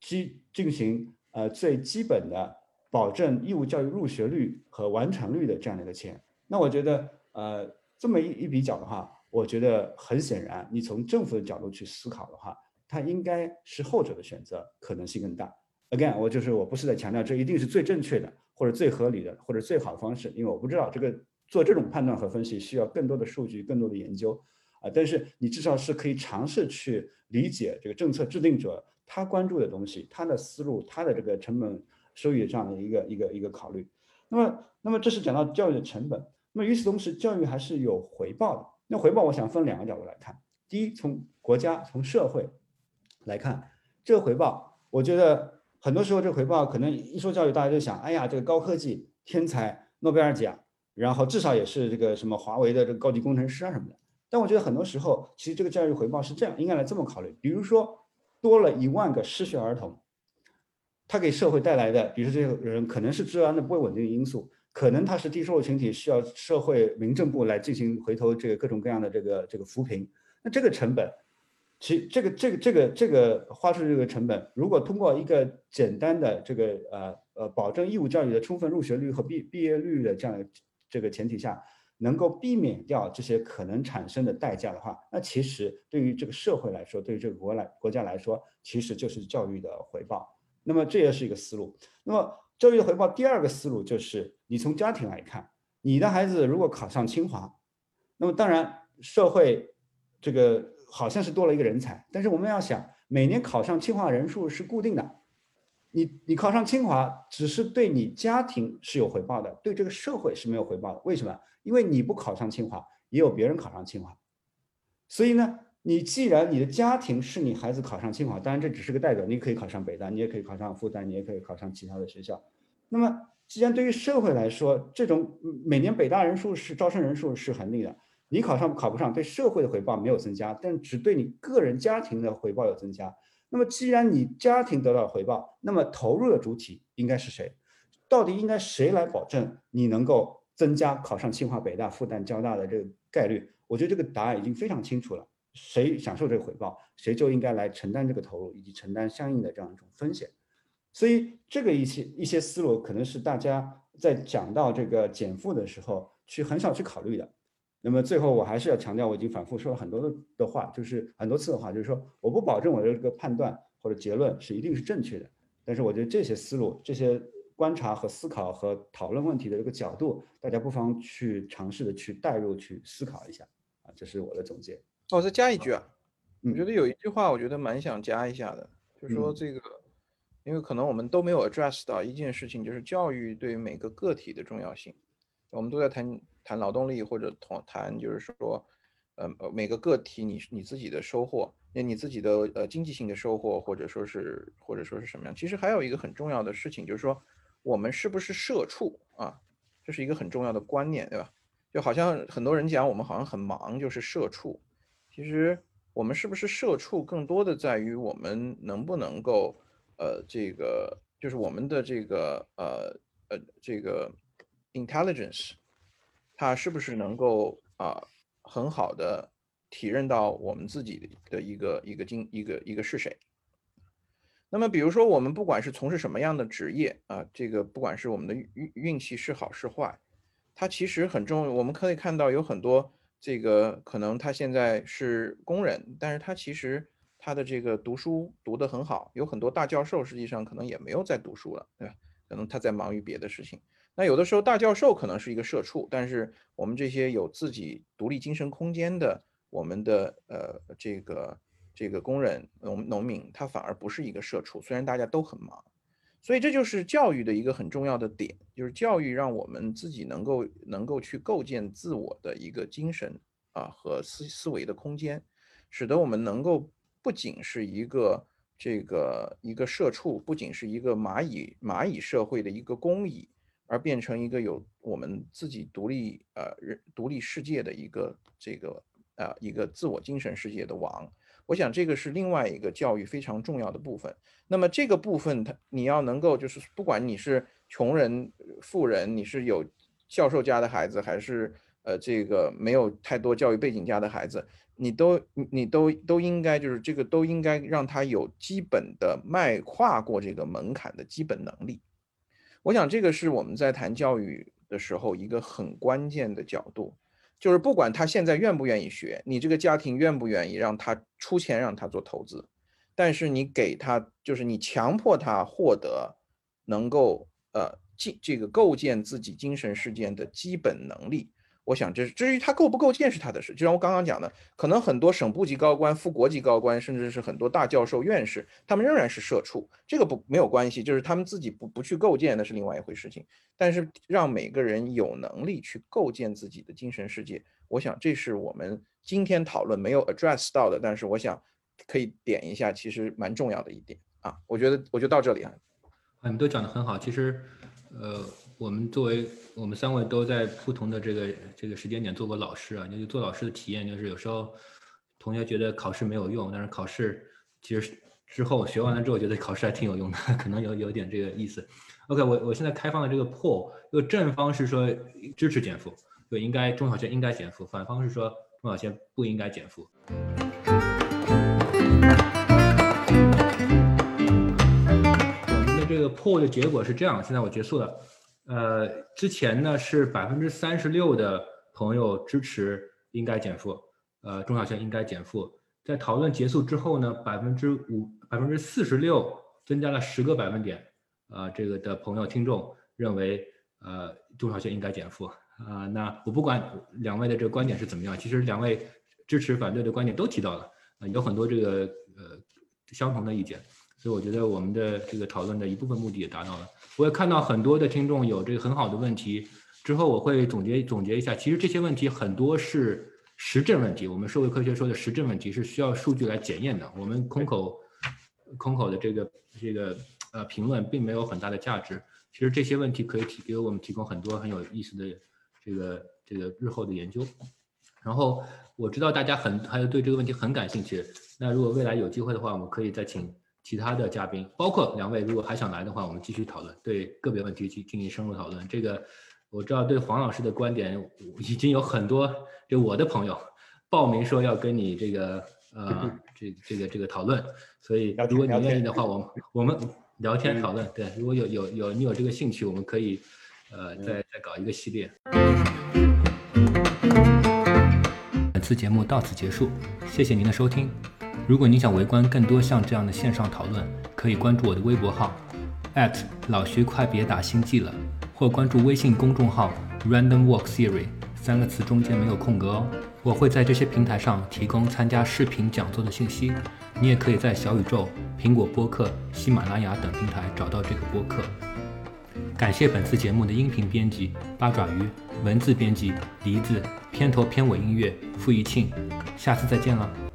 基进行呃最基本的保证义务教育入学率和完成率的这样的一个钱，那我觉得呃这么一一比较的话，我觉得很显然，你从政府的角度去思考的话。它应该是后者的选择可能性更大。Again，我就是我不是在强调这一定是最正确的，或者最合理的，或者最好的方式，因为我不知道这个做这种判断和分析需要更多的数据、更多的研究啊。但是你至少是可以尝试去理解这个政策制定者他关注的东西、他的思路、他的这个成本收益这样的一个一个一个考虑。那么，那么这是讲到教育的成本。那么与此同时，教育还是有回报的。那回报，我想分两个角度来看。第一，从国家、从社会。来看这个回报，我觉得很多时候这个回报可能一说教育，大家就想，哎呀，这个高科技天才诺贝尔奖，然后至少也是这个什么华为的这个高级工程师啊什么的。但我觉得很多时候，其实这个教育回报是这样，应该来这么考虑。比如说多了一万个失学儿童，他给社会带来的，比如说这些人可能是治安的不稳定因素，可能他是低收入群体，需要社会民政部来进行回头这个各种各样的这个这个扶贫，那这个成本。其这个这个这个这个花出这个成本，如果通过一个简单的这个呃呃保证义务教育的充分入学率和毕毕业率的这样这个前提下，能够避免掉这些可能产生的代价的话，那其实对于这个社会来说，对于这个国来国家来说，其实就是教育的回报。那么这也是一个思路。那么教育的回报第二个思路就是，你从家庭来看，你的孩子如果考上清华，那么当然社会这个。好像是多了一个人才，但是我们要想，每年考上清华人数是固定的，你你考上清华只是对你家庭是有回报的，对这个社会是没有回报的。为什么？因为你不考上清华，也有别人考上清华，所以呢，你既然你的家庭是你孩子考上清华，当然这只是个代表，你可以考上北大，你也可以考上复旦，你也可以考上其他的学校。那么，既然对于社会来说，这种每年北大人数是招生人数是恒定的。你考上考不上，对社会的回报没有增加，但只对你个人家庭的回报有增加。那么，既然你家庭得到了回报，那么投入的主体应该是谁？到底应该谁来保证你能够增加考上清华、北大、复旦、交大的这个概率？我觉得这个答案已经非常清楚了。谁享受这个回报，谁就应该来承担这个投入，以及承担相应的这样一种风险。所以，这个一些一些思路，可能是大家在讲到这个减负的时候，去很少去考虑的。那么最后我还是要强调，我已经反复说了很多的的话，就是很多次的话，就是说我不保证我的这个判断或者结论是一定是正确的，但是我觉得这些思路、这些观察和思考和讨论问题的这个角度，大家不妨去尝试的去带入去思考一下。啊，这是我的总结。我再加一句啊，我觉得有一句话，我觉得蛮想加一下的，就是说这个，因为可能我们都没有 address 到一件事情，就是教育对每个个体的重要性，我们都在谈。谈劳动力或者谈谈就是说，呃呃每个个体你你自己的收获，那你自己的呃经济性的收获或者说是或者说是什么样？其实还有一个很重要的事情就是说，我们是不是社畜啊？这是一个很重要的观念，对吧？就好像很多人讲我们好像很忙就是社畜，其实我们是不是社畜更多的在于我们能不能够呃这个就是我们的这个呃呃这个 intelligence。他是不是能够啊很好的体认到我们自己的一个一个经一个一个是谁？那么，比如说我们不管是从事什么样的职业啊，这个不管是我们的运运气是好是坏，它其实很重要。我们可以看到有很多这个可能他现在是工人，但是他其实他的这个读书读得很好，有很多大教授实际上可能也没有在读书了，对吧？可能他在忙于别的事情。那有的时候大教授可能是一个社畜，但是我们这些有自己独立精神空间的，我们的呃这个。这个工人、农农民，他反而不是一个社畜。虽然大家都很忙，所以这就是教育的一个很重要的点，就是教育让我们自己能够能够去构建自我的一个精神啊和思思维的空间，使得我们能够不仅是一个这个一个社畜，不仅是一个蚂蚁蚂蚁社会的一个工蚁，而变成一个有我们自己独立呃人独立世界的一个这个啊一个自我精神世界的王。我想这个是另外一个教育非常重要的部分。那么这个部分，它你要能够就是，不管你是穷人、富人，你是有教授家的孩子，还是呃这个没有太多教育背景家的孩子，你都你都都应该就是这个都应该让他有基本的迈跨过这个门槛的基本能力。我想这个是我们在谈教育的时候一个很关键的角度。就是不管他现在愿不愿意学，你这个家庭愿不愿意让他出钱让他做投资，但是你给他，就是你强迫他获得能够呃进这个构建自己精神世界的基本能力。我想，这是至于他够不够见识他的事。就像我刚刚讲的，可能很多省部级高官、副国级高官，甚至是很多大教授、院士，他们仍然是社畜，这个不没有关系，就是他们自己不不去构建，那是另外一回事情。但是让每个人有能力去构建自己的精神世界，我想这是我们今天讨论没有 address 到的，但是我想可以点一下，其实蛮重要的一点啊。我觉得我就到这里啊。啊，你都讲得很好，其实，呃。我们作为我们三位都在不同的这个这个时间点做过老师啊，就做老师的体验就是有时候同学觉得考试没有用，但是考试其实之后学完了之后觉得考试还挺有用的，可能有有点这个意思。OK，我我现在开放的这个 poll，就正方是说支持减负，就应该中小学应该减负，反方是说中小学不应该减负。我们的这个 poll 的结果是这样，现在我结束了。呃，之前呢是百分之三十六的朋友支持应该减负，呃，中小学应该减负。在讨论结束之后呢，百分之五百分之四十六增加了十个百分点，啊，这个的朋友听众认为，呃，中小学应该减负啊。那我不管两位的这个观点是怎么样，其实两位支持反对的观点都提到了，啊，有很多这个呃相同的意见。所以我觉得我们的这个讨论的一部分目的也达到了。我也看到很多的听众有这个很好的问题，之后我会总结总结一下。其实这些问题很多是实证问题，我们社会科学说的实证问题是需要数据来检验的。我们空口空口的这个这个呃评论并没有很大的价值。其实这些问题可以提给我们提供很多很有意思的这个这个日后的研究。然后我知道大家很还有对这个问题很感兴趣。那如果未来有机会的话，我们可以再请。其他的嘉宾，包括两位，如果还想来的话，我们继续讨论，对个别问题去进行深入讨论。这个我知道，对黄老师的观点，已经有很多就我的朋友报名说要跟你这个呃这 这个这个讨论，所以如果你愿意的话，我们 我们聊天讨论。对，如果有有有你有这个兴趣，我们可以呃再再搞一个系列。本次节目到此结束，谢谢您的收听。如果你想围观更多像这样的线上讨论，可以关注我的微博号老徐，快别打星际了，或关注微信公众号 Random Walk Theory，三个词中间没有空格哦。我会在这些平台上提供参加视频讲座的信息。你也可以在小宇宙、苹果播客、喜马拉雅等平台找到这个播客。感谢本次节目的音频编辑八爪鱼，文字编辑梨子，片头片尾音乐付一庆。下次再见了。